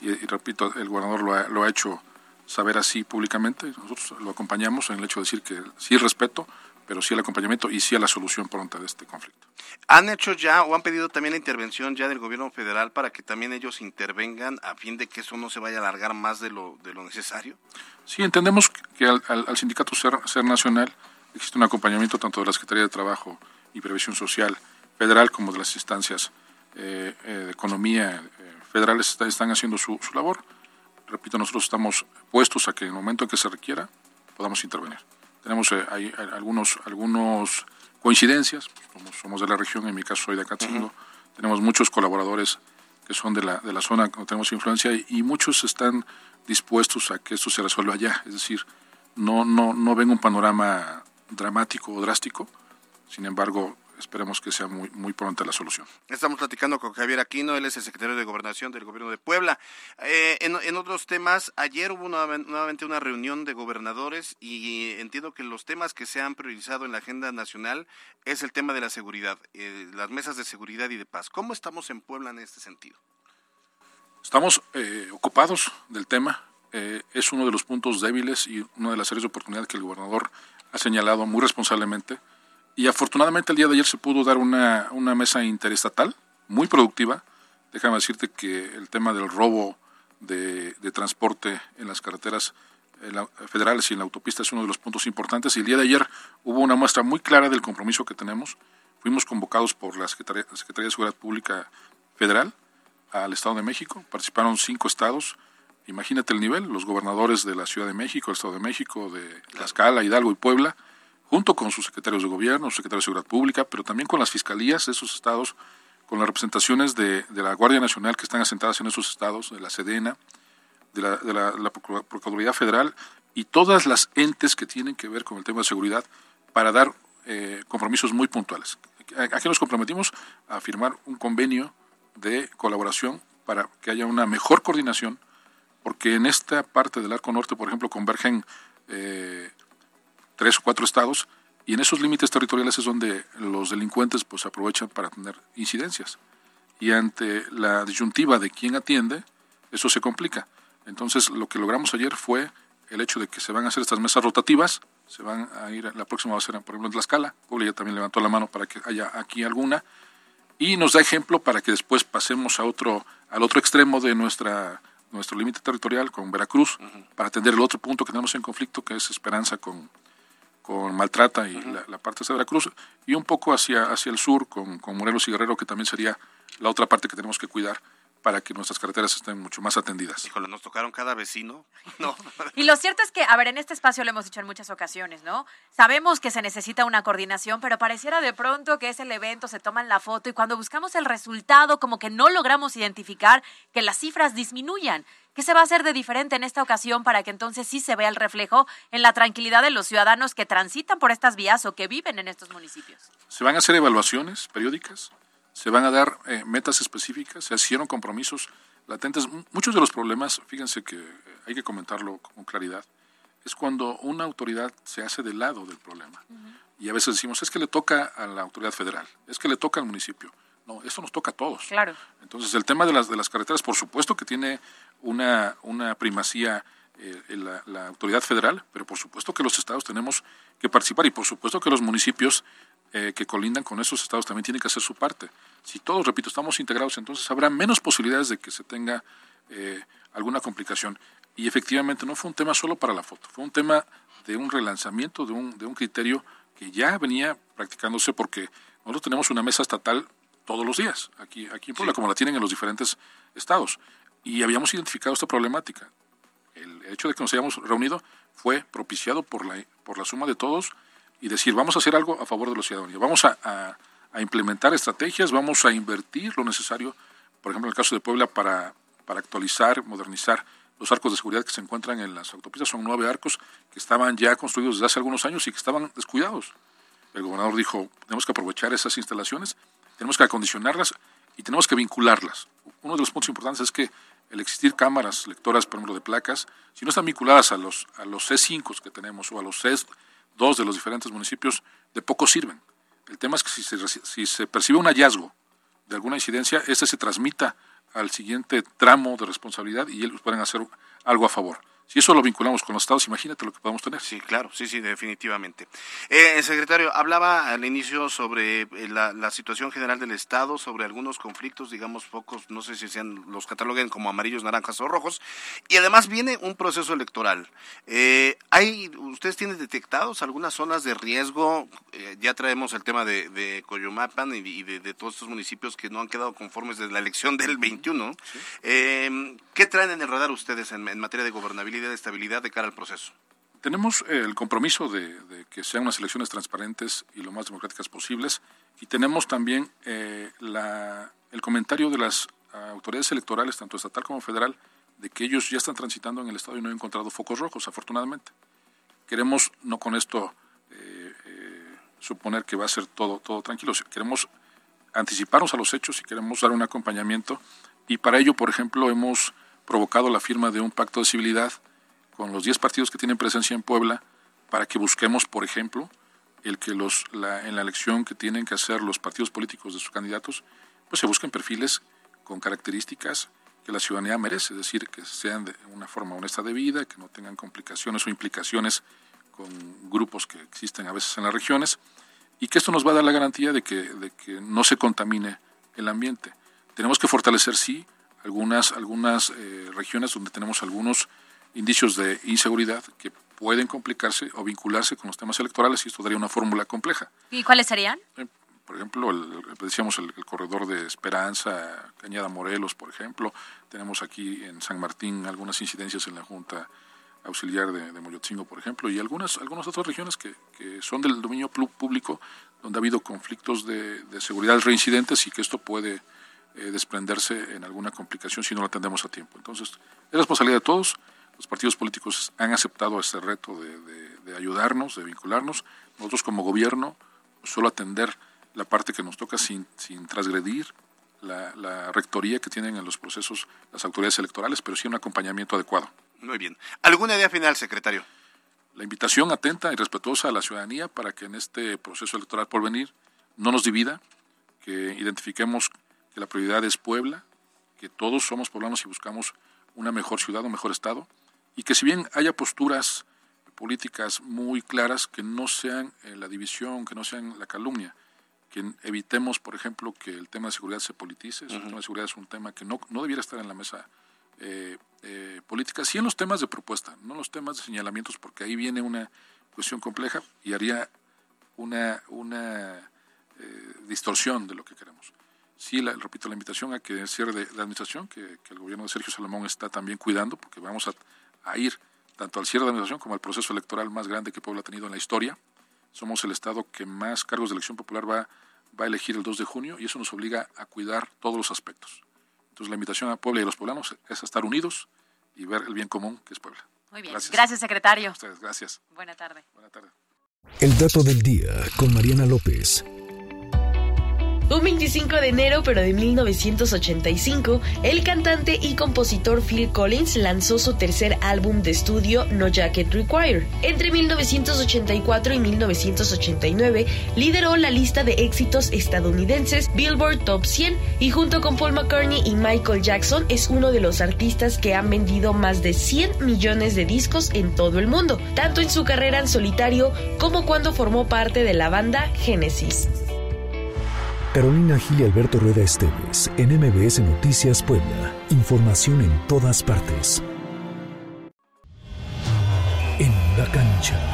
Y, y repito, el gobernador lo ha, lo ha hecho saber así públicamente. Nosotros lo acompañamos en el hecho de decir que sí respeto, pero sí al acompañamiento y sí a la solución pronta de este conflicto. ¿Han hecho ya o han pedido también la intervención ya del gobierno federal para que también ellos intervengan a fin de que eso no se vaya a alargar más de lo, de lo necesario? Sí, entendemos que al, al, sindicato Ser, Ser, Nacional existe un acompañamiento tanto de la Secretaría de Trabajo y Previsión Social federal como de las instancias eh, eh, de economía eh, federales está, están haciendo su, su labor. Repito, nosotros estamos puestos a que en el momento en que se requiera podamos intervenir. Tenemos eh, hay, hay algunos, algunos coincidencias, como somos de la región, en mi caso soy de Acatzingo, uh -huh. tenemos muchos colaboradores que son de la, de la zona donde tenemos influencia y, y, muchos están dispuestos a que esto se resuelva allá. Es decir, no, no, no ven un panorama dramático o drástico, sin embargo, esperemos que sea muy, muy pronta la solución. Estamos platicando con Javier Aquino, él es el secretario de Gobernación del Gobierno de Puebla. Eh, en, en, otros temas, ayer hubo nuevamente una reunión de gobernadores y entiendo que los temas que se han priorizado en la agenda nacional es el tema de la seguridad, eh, las mesas de seguridad y de paz. ¿Cómo estamos en Puebla en este sentido? Estamos eh, ocupados del tema. Eh, es uno de los puntos débiles y una de las áreas de oportunidad que el gobernador ha señalado muy responsablemente y afortunadamente el día de ayer se pudo dar una, una mesa interestatal muy productiva. Déjame decirte que el tema del robo de, transporte en las carreteras en la, federales y en la autopista es uno de los puntos importantes. Y el día de ayer hubo una muestra muy clara del compromiso que tenemos. Fuimos convocados por la Secretaría, la Secretaría de Seguridad Pública Federal al Estado de México. Participaron cinco estados. Imagínate el nivel, los gobernadores de la Ciudad de México, el Estado de México, de Tlaxcala, Hidalgo y Puebla junto con sus secretarios de gobierno, sus secretarios de seguridad pública, pero también con las fiscalías de esos estados, con las representaciones de, la Guardia Nacional que están asentadas en esos estados, de la Sedena, de la Procuraduría Federal y todas las entes que tienen que ver con el tema de seguridad para dar eh, compromisos muy puntuales. Aquí nos comprometimos a firmar un convenio de colaboración para que haya una mejor coordinación, porque en esta parte del arco norte, por ejemplo, convergen eh, tres o cuatro estados y en esos límites territoriales es donde los delincuentes pues aprovechan para tener incidencias y ante la disyuntiva de quién atiende eso se complica entonces lo que logramos ayer fue el hecho de que se van a hacer estas mesas rotativas se van a ir la próxima va a ser por ejemplo en Tlaxcala Puebla ya también levantó la mano para que haya aquí alguna y nos da ejemplo para que después pasemos a otro al otro extremo de nuestra nuestro límite territorial con Veracruz uh -huh. para atender el otro punto que tenemos en conflicto que es Esperanza con con Maltrata y uh -huh. la, la, parte de Veracruz, y un poco hacia, hacia el sur con, con, Morelos y Guerrero, que también sería la otra parte que tenemos que cuidar para que nuestras carreteras estén mucho más atendidas. Híjole, nos tocaron cada vecino. No. y lo cierto es que, a ver, en este espacio lo hemos dicho en muchas ocasiones, ¿no? Sabemos que se necesita una coordinación, pero pareciera de pronto que es el evento, se toman la foto y cuando buscamos el resultado, como que no logramos identificar que las cifras disminuyan. ¿Qué se va a hacer de diferente en esta ocasión para que entonces sí se vea el reflejo en la tranquilidad de los ciudadanos que transitan por estas vías o que viven en estos municipios? Se van a hacer evaluaciones periódicas, se van a dar eh, metas específicas, se hicieron compromisos latentes. Muchos de los problemas, fíjense que hay que comentarlo con claridad, es cuando una autoridad se hace del lado del problema. Uh -huh. Y a veces decimos, es que le toca a la autoridad federal, es que le toca al municipio. No, esto nos toca a todos. Claro. Entonces, el tema de las, de las carreteras, por supuesto que tiene una, una primacía eh, la, autoridad federal, pero por supuesto que los estados tenemos que participar y por supuesto que los municipios eh, que colindan con esos estados también tienen que hacer su parte. Si todos, repito, estamos integrados, entonces habrá menos posibilidades de que se tenga eh, alguna complicación. Y efectivamente no fue un tema solo para la foto, fue un tema de un relanzamiento, de un, de un criterio que ya venía practicándose porque nosotros tenemos una mesa estatal todos los días, aquí, aquí en Puebla, sí. como la tienen en los diferentes estados. Y habíamos identificado esta problemática. El hecho de que nos hayamos reunido fue propiciado por la, por la suma de todos y decir, vamos a hacer algo a favor de los ciudadanos. Vamos a, a, implementar estrategias, vamos a invertir lo necesario, por ejemplo, en el caso de Puebla, para, para actualizar, modernizar los arcos de seguridad que se encuentran en las autopistas. Son nueve arcos que estaban ya construidos desde hace algunos años y que estaban descuidados. El gobernador dijo, tenemos que aprovechar esas instalaciones tenemos que acondicionarlas y tenemos que vincularlas. Uno de los puntos importantes es que el existir cámaras lectoras, por ejemplo, de placas, si no están vinculadas a los, a los C5 que tenemos o a los C2 de los diferentes municipios, de poco sirven. El tema es que si se, si se percibe un hallazgo de alguna incidencia, este se transmita al siguiente tramo de responsabilidad y ellos pueden hacer algo a favor. Si eso lo vinculamos con los estados, imagínate lo que podemos tener. Sí, claro, sí, sí, definitivamente. Eh, secretario, hablaba al inicio sobre eh, la, situación general del Estado, sobre algunos conflictos, digamos, pocos, no sé si sean los cataloguen como amarillos, naranjas o rojos, y además viene un proceso electoral. Eh, ¿hay, ¿Ustedes tienen detectados algunas zonas de riesgo? Eh, ya traemos el tema de, de Coyomapan y, de, todos estos municipios que no han quedado conformes desde la elección del 21. ¿Qué traen en el radar ustedes en, en materia de gobernabilidad? De estabilidad de cara al proceso? Tenemos eh, el compromiso de, que sean unas elecciones transparentes y lo más democráticas posibles y tenemos también eh, el comentario de las autoridades electorales, tanto estatal como federal, de que ellos ya están transitando en el Estado y no han encontrado focos rojos, afortunadamente. Queremos, no con esto eh, suponer que va a ser todo, todo tranquilo, queremos anticiparnos a los hechos y queremos dar un acompañamiento y para ello, por ejemplo, hemos provocado la firma de un pacto de civilidad con los 10 partidos que tienen presencia en Puebla para que busquemos, por ejemplo, el que los, la, en la elección que tienen que hacer los partidos políticos de sus candidatos, pues se busquen perfiles con características que la ciudadanía merece, es decir, que sean de una forma honesta de vida, que no tengan complicaciones o implicaciones con grupos que existen a veces en las regiones, y que esto nos va a dar la garantía de que, de que no se contamine el ambiente. Tenemos que fortalecer, sí, algunas, algunas eh, regiones donde tenemos algunos indicios de inseguridad que pueden complicarse o vincularse con los temas electorales y esto daría una fórmula compleja. ¿Y cuáles serían? Eh, por ejemplo, el, decíamos el, corredor de Esperanza, Cañada Morelos, por ejemplo. Tenemos aquí en San Martín algunas incidencias en la Junta Auxiliar de, de Moyotzingo, por ejemplo, y algunas, algunas otras regiones que, que son del dominio público, donde ha habido conflictos de, de seguridad reincidentes y que esto puede eh, desprenderse en alguna complicación si no lo atendemos a tiempo. Entonces, es responsabilidad de todos. Los partidos políticos han aceptado este reto de, ayudarnos, de vincularnos. Nosotros como gobierno, solo atender la parte que nos toca sin, sin transgredir la, rectoría que tienen en los procesos las autoridades electorales, pero sí un acompañamiento adecuado. Muy bien. ¿Alguna idea final, secretario? La invitación atenta y respetuosa a la ciudadanía para que en este proceso electoral por venir no nos divida, que identifiquemos que la prioridad es Puebla, que todos somos poblanos y buscamos una mejor ciudad, un mejor estado, y que si bien haya posturas políticas muy claras, que no sean la división, que no sean la calumnia, que evitemos, por ejemplo, que el tema de seguridad se politice, el tema de seguridad es un tema que no, no debiera estar en la mesa eh, eh, política, sí en los temas de propuesta, no en los temas de señalamientos, porque ahí viene una cuestión compleja y haría una, una eh, distorsión de lo que queremos sí, la, repito, la invitación a que cierre de la administración, que, el gobierno de Sergio Salomón está también cuidando, porque vamos a, ir tanto al cierre de la administración como al proceso electoral más grande que Puebla ha tenido en la historia. Somos el Estado que más cargos de elección popular va, va a elegir el 2 de junio y eso nos obliga a cuidar todos los aspectos. Entonces la invitación a Puebla y a los poblanos es a estar unidos y ver el bien común que es Puebla. Muy bien. Gracias, secretario. ustedes, gracias. Buena tarde. Buena tarde. El dato del día con Mariana López. Un 25 de enero, pero de 1985, el cantante y compositor Phil Collins lanzó su tercer álbum de estudio No Jacket Required. Entre 1984 y 1989, lideró la lista de éxitos estadounidenses Billboard Top 100 y junto con Paul McCartney y Michael Jackson es uno de los artistas que han vendido más de 100 millones de discos en todo el mundo, tanto en su carrera en solitario como cuando formó parte de la banda Genesis. Carolina Gil y Alberto Rueda Esteves, en MBS Noticias Puebla. Información en todas partes. En la cancha.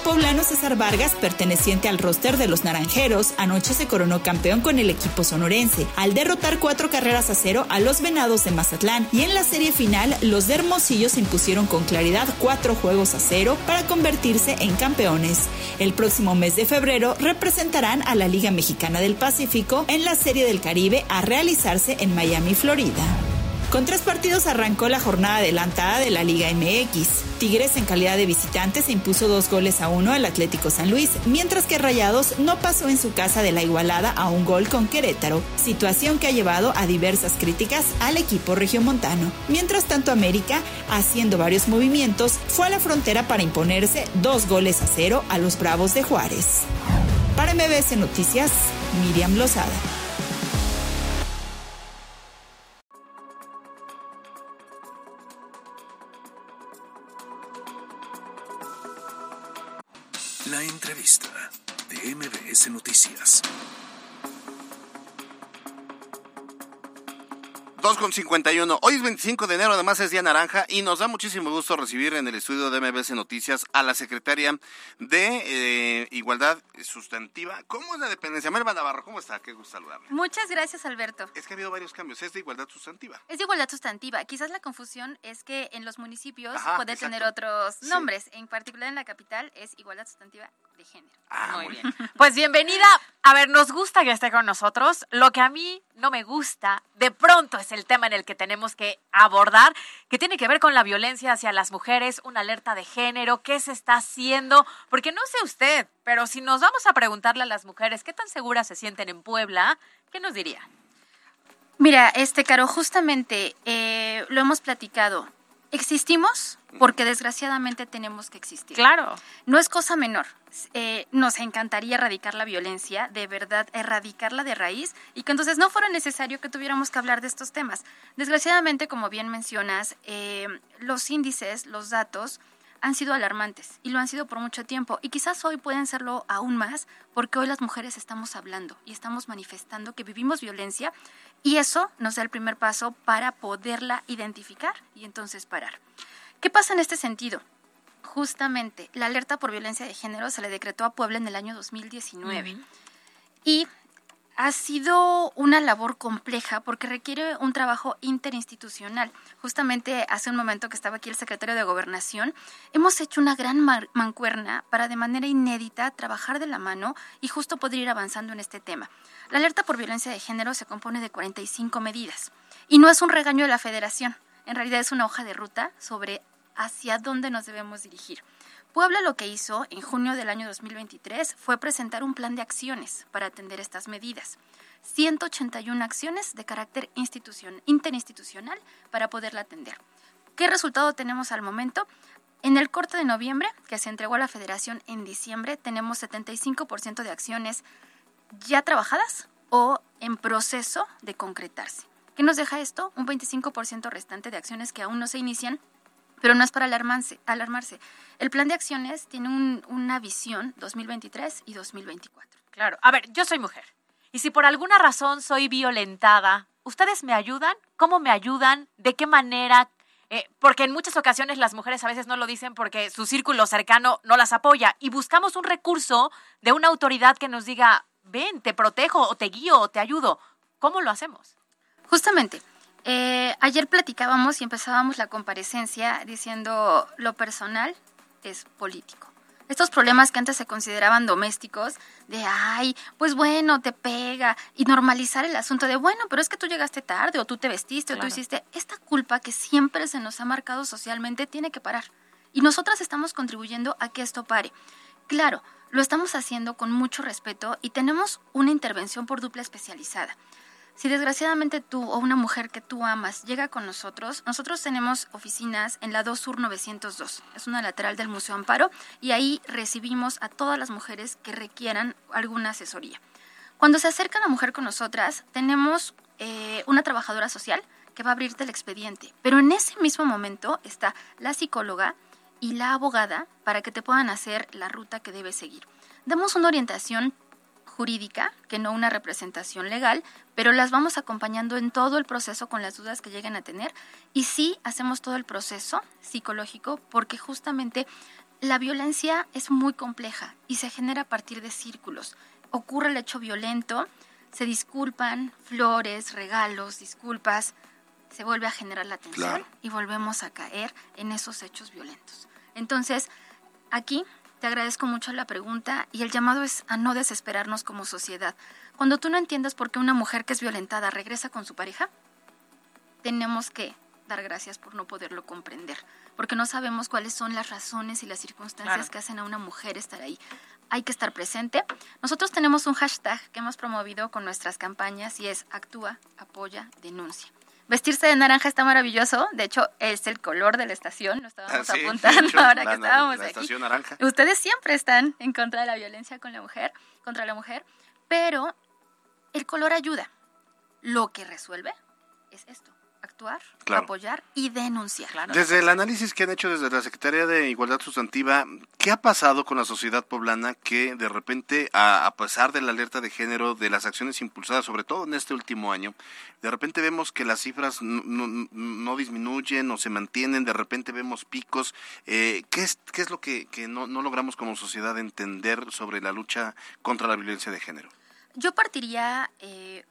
Poblano César Vargas, perteneciente al roster de los Naranjeros, anoche se coronó campeón con el equipo sonorense, al derrotar cuatro carreras a cero a los Venados de Mazatlán. Y en la serie final, los de Hermosillo se impusieron con claridad cuatro juegos a cero para convertirse en campeones. El próximo mes de febrero representarán a la Liga Mexicana del Pacífico en la Serie del Caribe a realizarse en Miami, Florida. Con tres partidos arrancó la jornada adelantada de la Liga MX. Tigres en calidad de visitante se impuso dos goles a uno al Atlético San Luis, mientras que Rayados no pasó en su casa de la igualada a un gol con Querétaro, situación que ha llevado a diversas críticas al equipo regiomontano. Mientras tanto América, haciendo varios movimientos, fue a la frontera para imponerse dos goles a cero a los Bravos de Juárez. Para MBS Noticias, Miriam Lozada. MBS Noticias. 2 con 51. Hoy es 25 de enero, además es Día Naranja y nos da muchísimo gusto recibir en el estudio de MBS Noticias a la secretaria de eh, Igualdad Sustantiva. ¿Cómo es la dependencia? Melba Navarro, ¿cómo está? Qué gusto saludarle. Muchas gracias, Alberto. Es que ha habido varios cambios. Es de Igualdad Sustantiva. Es de Igualdad Sustantiva. Quizás la confusión es que en los municipios puede tener otros nombres. En particular en la capital es Igualdad Sustantiva de Género. Ah, muy, bien. Pues bienvenida. A ver, nos gusta que esté con nosotros. Lo que a mí no me gusta, de pronto es el tema en el que tenemos que abordar, que tiene que ver con la violencia hacia las mujeres, una alerta de género, qué se está haciendo, porque no sé usted, pero si nos vamos a preguntarle a las mujeres qué tan seguras se sienten en Puebla, ¿qué nos diría? Mira, este, Caro, justamente eh, lo hemos platicado. Existimos porque desgraciadamente tenemos que existir. Claro. No es cosa menor. Eh, nos encantaría erradicar la violencia, de verdad, erradicarla de raíz y que entonces no fuera necesario que tuviéramos que hablar de estos temas. Desgraciadamente, como bien mencionas, eh, los índices, los datos han sido alarmantes y lo han sido por mucho tiempo y quizás hoy pueden serlo aún más porque hoy las mujeres estamos hablando y estamos manifestando que vivimos violencia y eso nos da el primer paso para poderla identificar y entonces parar. ¿Qué pasa en este sentido? Justamente, la alerta por violencia de género se le decretó a Puebla en el año 2019. Y ha sido una labor compleja porque requiere un trabajo interinstitucional. Justamente hace un momento que estaba aquí el secretario de Gobernación, hemos hecho una gran mancuerna para de manera inédita trabajar de la mano y justo poder ir avanzando en este tema. La alerta por violencia de género se compone de 45 medidas y no es un regaño de la federación, en realidad es una hoja de ruta sobre hacia dónde nos debemos dirigir. Puebla lo que hizo en junio del año 2023 fue presentar un plan de acciones para atender estas medidas. 181 acciones de carácter interinstitucional para poderla atender. ¿Qué resultado tenemos al momento? En el corte de noviembre, que se entregó a la federación en diciembre, tenemos 75% de acciones ya trabajadas o en proceso de concretarse. ¿Qué nos deja esto? Un 25% restante de acciones que aún no se inician, pero no es para alarmarse. alarmarse. El plan de acciones tiene una visión 2023 y 2024. Claro. A ver, yo soy mujer. Y si por alguna razón soy violentada, ¿ustedes me ayudan? ¿Cómo me ayudan? ¿De qué manera? Eh, porque en muchas ocasiones las mujeres a veces no lo dicen porque su círculo cercano no las apoya y buscamos un recurso de una autoridad que nos diga, ven, te protejo o te guío o te ayudo. ¿Cómo lo hacemos? Justamente, eh, ayer platicábamos y empezábamos la comparecencia diciendo lo personal es político. Estos problemas que antes se consideraban domésticos, de ay, pues bueno, te pega, y normalizar el asunto de bueno, pero es que tú llegaste tarde, o tú te vestiste, o tú hiciste, esta culpa que siempre se nos ha marcado socialmente tiene que parar. Y nosotras estamos contribuyendo a que esto pare. Claro, lo estamos haciendo con mucho respeto y tenemos una intervención por dupla especializada. Si desgraciadamente tú o una mujer que tú amas llega con nosotros, nosotros tenemos oficinas en la 2 Sur 902, es una lateral del Museo Amparo, y ahí recibimos a todas las mujeres que requieran alguna asesoría. Cuando se acerca la mujer con nosotras, tenemos eh, una trabajadora social que va a abrirte el expediente, pero en ese mismo momento está la psicóloga y la abogada para que te puedan hacer la ruta que debes seguir. Damos una orientación jurídica, que no una representación legal, pero las vamos acompañando en todo el proceso con las dudas que lleguen a tener y sí hacemos todo el proceso psicológico porque justamente la violencia es muy compleja y se genera a partir de círculos. Ocurre el hecho violento, se disculpan, flores, regalos, disculpas, se vuelve a generar la tensión y volvemos a caer en esos hechos violentos. Entonces, aquí te agradezco mucho la pregunta y el llamado es a no desesperarnos como sociedad. Cuando tú no entiendas por qué una mujer que es violentada regresa con su pareja, tenemos que dar gracias por no poderlo comprender, porque no sabemos cuáles son las razones y las circunstancias que hacen a una mujer estar ahí. Hay que estar presente. Nosotros tenemos un hashtag que hemos promovido con nuestras campañas y es actúa, apoya, denuncia. Vestirse de naranja está maravilloso. De hecho, es el color de la estación. Lo estábamos ah, apuntando ahora que estábamos la Estación naranja. Ustedes siempre están en contra de la violencia con la mujer, contra la mujer, pero el color ayuda. Lo que resuelve es esto actuar, Claro. apoyar y denunciar. Desde el análisis que han hecho desde la Secretaría de Igualdad Sustantiva, ¿qué ha pasado con la sociedad poblana que de repente, a, a pesar de la alerta de género, de las acciones impulsadas, sobre todo en este último año, de repente vemos que las cifras no, no- no disminuyen o se mantienen, de repente vemos picos? Eh, ¿qué, es, ¿Qué es lo que, que no, no logramos como sociedad entender sobre la lucha contra la violencia de género? Yo partiría, eh,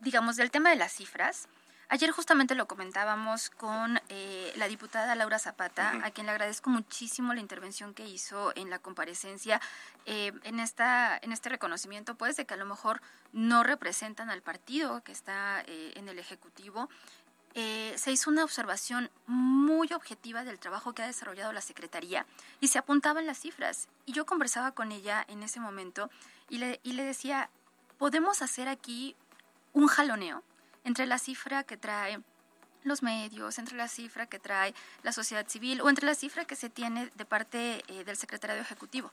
digamos, del tema de las cifras. Ayer justamente lo comentábamos con eh, la diputada Laura Zapata, a quien le agradezco muchísimo la intervención que hizo en la comparecencia eh, en, esta, en este reconocimiento, pues de que a lo mejor no representan al partido que está eh, en el Ejecutivo. Eh, se hizo una observación muy objetiva del trabajo que ha desarrollado la Secretaría y se apuntaban las cifras. Y yo conversaba con ella en ese momento y le, y le decía, podemos hacer aquí un jaloneo entre la cifra que trae los medios, entre la cifra que trae la sociedad civil o entre la cifra que se tiene de parte eh, del secretariado ejecutivo.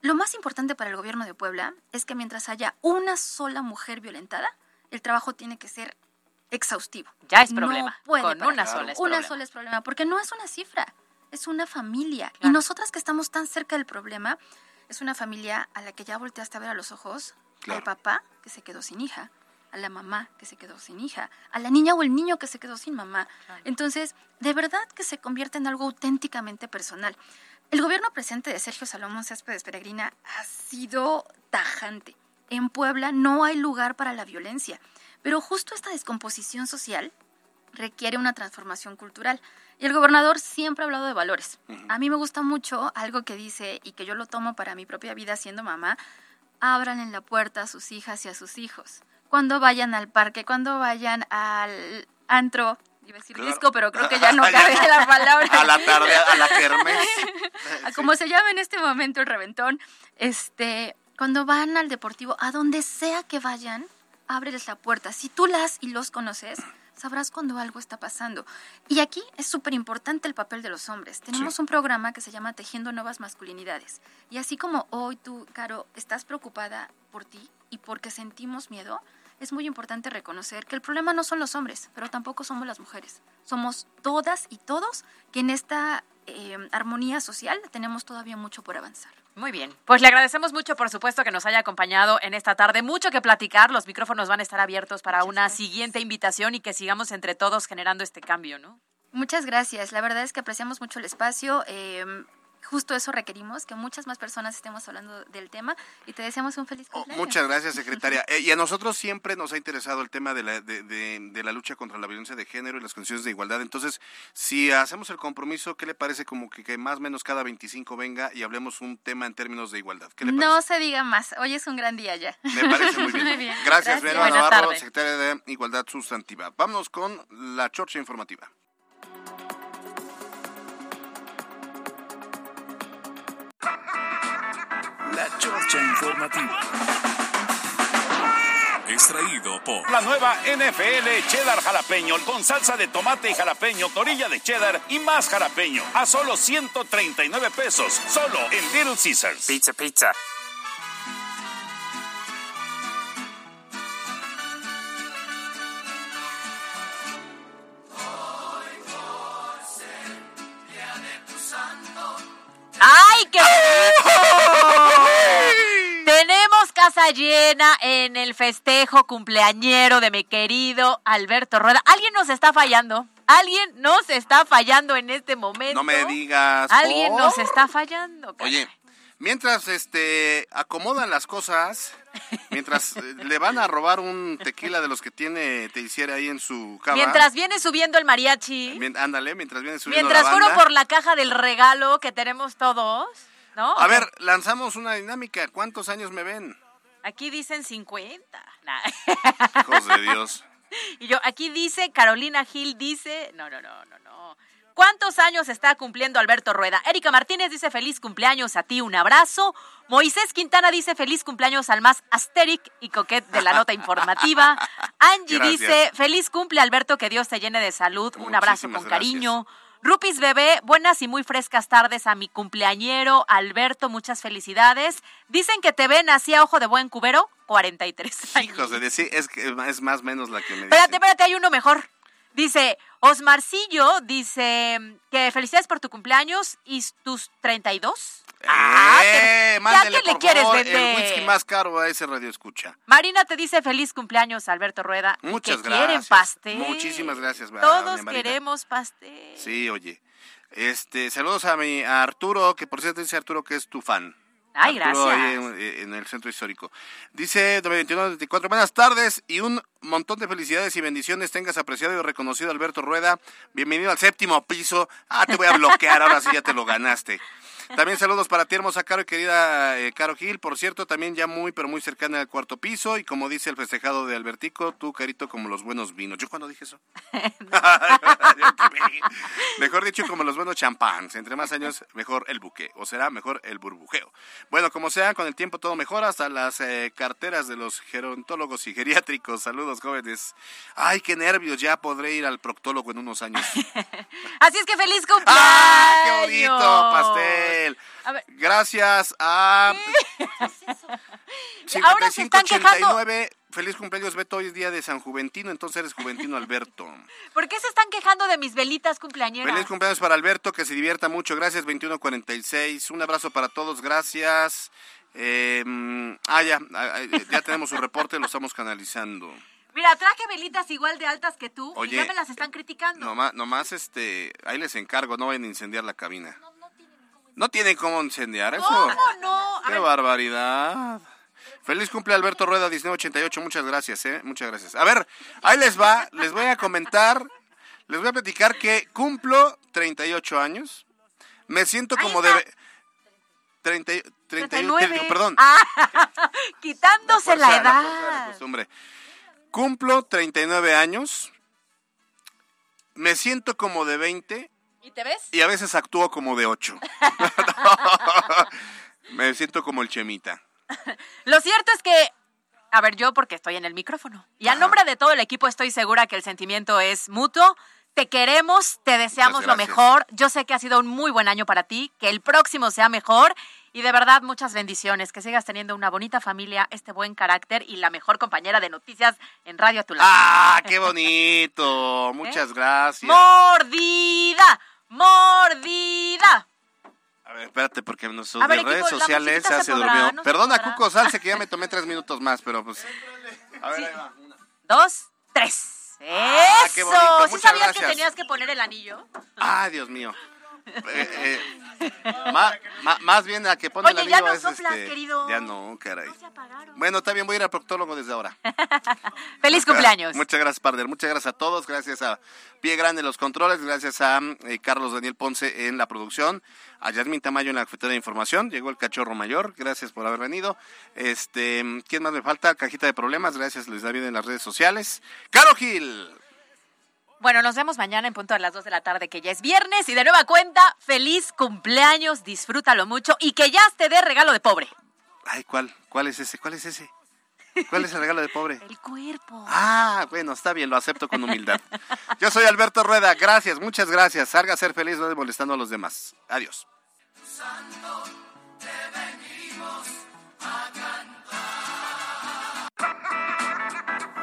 Lo más importante para el gobierno de Puebla es que mientras haya una sola mujer violentada, el trabajo tiene que ser exhaustivo. Ya es No problema. puede Con parar. una sola es Una problema. sola es problema, porque no es una cifra, es una familia. Y nosotras que estamos tan cerca del problema, es una familia a la que ya volteaste a ver a los ojos, al papá que se quedó sin hija, a la mamá que se quedó sin hija, a la niña o el niño que se quedó sin mamá. Entonces, de verdad que se convierte en algo auténticamente personal. El gobierno presente de Sergio Salomón Céspedes Peregrina ha sido tajante. En Puebla no hay lugar para la violencia, pero justo esta descomposición social requiere una transformación cultural. Y el gobernador siempre ha hablado de valores. A mí me gusta mucho algo que dice y que yo lo tomo para mi propia vida siendo mamá, abran en la puerta a sus hijas y a sus hijos. Cuando vayan al parque, cuando vayan al antro, iba a decir Claro. disco, pero creo que ya no Ya cabe la palabra. A la tarde, a la kermés. A como se llama en este momento el reventón, este, cuando van al deportivo, a donde sea que vayan, ábreles la puerta. Si tú las y los conoces, sabrás cuando algo está pasando. Y aquí es súper importante el papel de los hombres. Tenemos un programa que se llama Tejiendo Nuevas Masculinidades. Y así como hoy tú, Caro, estás preocupada por ti y porque sentimos miedo, es muy importante reconocer que el problema no son los hombres, pero tampoco somos las mujeres. Somos todas y todos que en esta eh, armonía social tenemos todavía mucho por avanzar. Muy bien. Pues le agradecemos mucho, por supuesto, que nos haya acompañado en esta tarde. Mucho que platicar. Los micrófonos van a estar abiertos para una siguiente invitación y que sigamos entre todos generando este cambio, ¿no? Muchas gracias. La verdad es que apreciamos mucho el espacio. eh, justo eso requerimos, que muchas más personas estemos hablando del tema y te deseamos un feliz cumpleaños. Muchas gracias, secretaria. Eh, y a nosotros siempre nos ha interesado el tema de la, de, de- de la lucha contra la violencia de género y las condiciones de igualdad. Entonces, si hacemos el compromiso, ¿qué le parece como que, que más o menos cada 25 venga y hablemos un tema en términos de igualdad? ¿Qué le parece? No se diga más. Hoy es un gran día ya. Me parece muy bien. Gracias, Vera Navarro, tardes. secretaria de Igualdad Sustantiva. Vámonos con la chorcha informativa. La Chorcha Informativa. Extraído por la nueva NFL Cheddar Jalapeño con salsa de tomate y jalapeño, torilla de cheddar y más jalapeño a solo 139 pesos, solo en Little Caesars. Pizza, pizza. Llena en el festejo cumpleañero de mi querido Alberto Rueda. Alguien nos está fallando. Alguien nos está fallando en este momento. No me digas. Alguien ¿por? nos está fallando. Oye, mientras este acomodan las cosas, mientras eh, le van a robar un tequila de los que tiene te hiciera ahí en su cava. Mientras viene subiendo el mariachi, Mien- ándale, mientras viene subiendo mientras la fueron banda. por la caja del regalo que tenemos todos, ¿no? A ver, lanzamos una dinámica. ¿Cuántos años me ven? Aquí dicen 50. Nah. Hijos de Dios. Y yo, aquí dice, Carolina Gil dice, no, no, no, no, no. ¿Cuántos años está cumpliendo Alberto Rueda? Erika Martínez dice feliz cumpleaños a ti, un abrazo. Moisés Quintana dice feliz cumpleaños al más asteric y coquet de la nota informativa. Angie Gracias. dice feliz cumple Alberto, que Dios te llene de salud, un abrazo con gracias. cariño. Rupis Bebé, buenas y muy frescas tardes a mi cumpleañero Alberto, muchas felicidades. Dicen que te ven así a ojo de buen cubero, 43 años. Hijos de sí, es, que es más o menos la que me Espérate, dicen. espérate, hay uno mejor. Dice, Osmarcillo dice que felicidades por tu cumpleaños y tus 32. Ah, eh, ¿ya mándele, qué le quieres favor, vender? el whisky más caro a ese radio escucha. Marina te dice feliz cumpleaños, Alberto Rueda. y Muchas que gracias. quieren pastel. Muchísimas gracias, Todos Marina. queremos pastel. Sí, oye. Este, saludos a mi a Arturo, que por cierto dice Arturo que es tu fan. Ay, Arturo, gracias. ahí en, en el centro histórico. Dice 2124, buenas tardes y un montón de felicidades y bendiciones. Tengas apreciado y reconocido Alberto Rueda. Bienvenido al séptimo piso. Ah, te voy a bloquear, ahora sí ya te lo ganaste. También saludos para ti, hermosa Caro y querida eh, Caro Gil. Por cierto, también ya muy, pero muy cercana al cuarto piso. Y como dice el festejado de Albertico, tú, Carito, como los buenos vinos. ¿Yo cuando dije eso? mejor dicho, como los buenos champáns. Entre más años, mejor el buque. O será mejor el burbujeo. Bueno, como sea, con el tiempo todo mejora. Hasta las eh, carteras de los gerontólogos y geriátricos. Saludos, jóvenes. Ay, qué nervios. Ya podré ir al proctólogo en unos años. Así es que feliz cumpleaños. ¡Ah, qué bonito pastel! A ver. Gracias a Ahora se están quejando. 5589. Feliz cumpleaños, Beto. Hoy es día de San Juventino, entonces eres Juventino Alberto. ¿Por qué se están quejando de mis velitas cumpleañeras? Feliz cumpleaños para Alberto, que se divierta mucho. Gracias, 2146. Un abrazo para todos, gracias. Eh, ah, ya, ah, ya tenemos su reporte, lo estamos canalizando. Mira, traje velitas igual de altas que tú Oye, y ya me las están criticando. Nomás, nomás, este, ahí les encargo, no vayan a incendiar la cabina. No tienen cómo incendiar eso. ¿Cómo no? Qué barbaridad. Feliz cumple Alberto Rueda 1988, muchas gracias, eh, muchas gracias. A ver, ahí les va, les voy a comentar, les voy a platicar que cumplo 38 años. Me siento como de 30, 31, 39. perdón. Ah, quitándose Fuerza, la fuerza de la edad. costumbre. Cumplo 39 años. Me siento como de 20 ¿Y te ves? y a veces actúo como de 8. Me siento como el Chemita. Lo cierto es que, a ver, yo porque estoy en el micrófono. Y a nombre de todo el equipo estoy segura que el sentimiento es mutuo. Te queremos, te deseamos lo mejor. Yo sé que ha sido un muy buen año para ti, que el próximo sea mejor. Y de verdad, muchas bendiciones. Que sigas teniendo una bonita familia, este buen carácter y la mejor compañera de noticias en Radio a tu lado. ¡Ah, qué bonito! Muchas gracias. ¡Mordida! ¡Mordida! A ver, espérate, porque en nuestras ver, redes equipo, sociales se se podrá, durmió. no Perdona. Cuco Salce, que ya me tomé tres minutos más, pero pues... A ver, ahí va. Dos, tres. Ah, qué ¡Eso! ¿Sí sabías gracias. que tenías que poner el anillo? ¡Ah, Dios mío! Eh, eh, ma- más bien a que pone Oye, el ya no soplas, este, querido. Ya no, caray. Bueno, está bien, voy a ir al proctólogo desde ahora. ¡Feliz cumpleaños! Muchas gracias, Parder. Muchas gracias a todos. Gracias a Pie Grande en los controles. Gracias a eh, Carlos Daniel Ponce en la producción. A Yasmin Tamayo en la cafetera de información. Llegó el cachorro mayor. Gracias por haber venido. Este, ¿Quién más me falta? Cajita de problemas. Gracias, Luis David en las redes sociales. Caro Gil. Bueno, nos vemos mañana en punto a las 2 de la tarde, que ya es viernes. Y de nueva cuenta, feliz cumpleaños, disfrútalo mucho y que ya te dé regalo de pobre. Ay, ¿cuál? ¿Cuál es ese? ¿Cuál es ese? ¿Cuál es el regalo de pobre? El cuerpo. Ah, bueno, está bien, lo acepto con humildad. Yo soy Alberto Rueda, gracias, muchas gracias. Salga a ser feliz, no esté molestando a los demás. Adiós.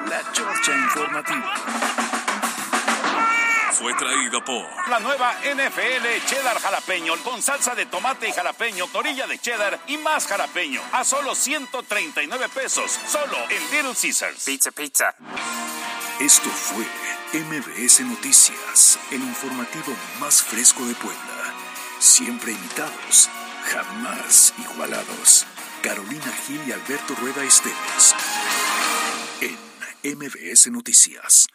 La Chorcha Informativa. Fue traído por la nueva NFL Cheddar Jalapeño con salsa de tomate y jalapeño, torilla de cheddar y más jalapeño a solo 139 pesos, solo en Little Caesars. Pizza, pizza. Esto fue MBS Noticias, el informativo más fresco de Puebla. Siempre imitados, jamás igualados. Carolina Gil y Alberto Rueda Esteves. En MBS Noticias.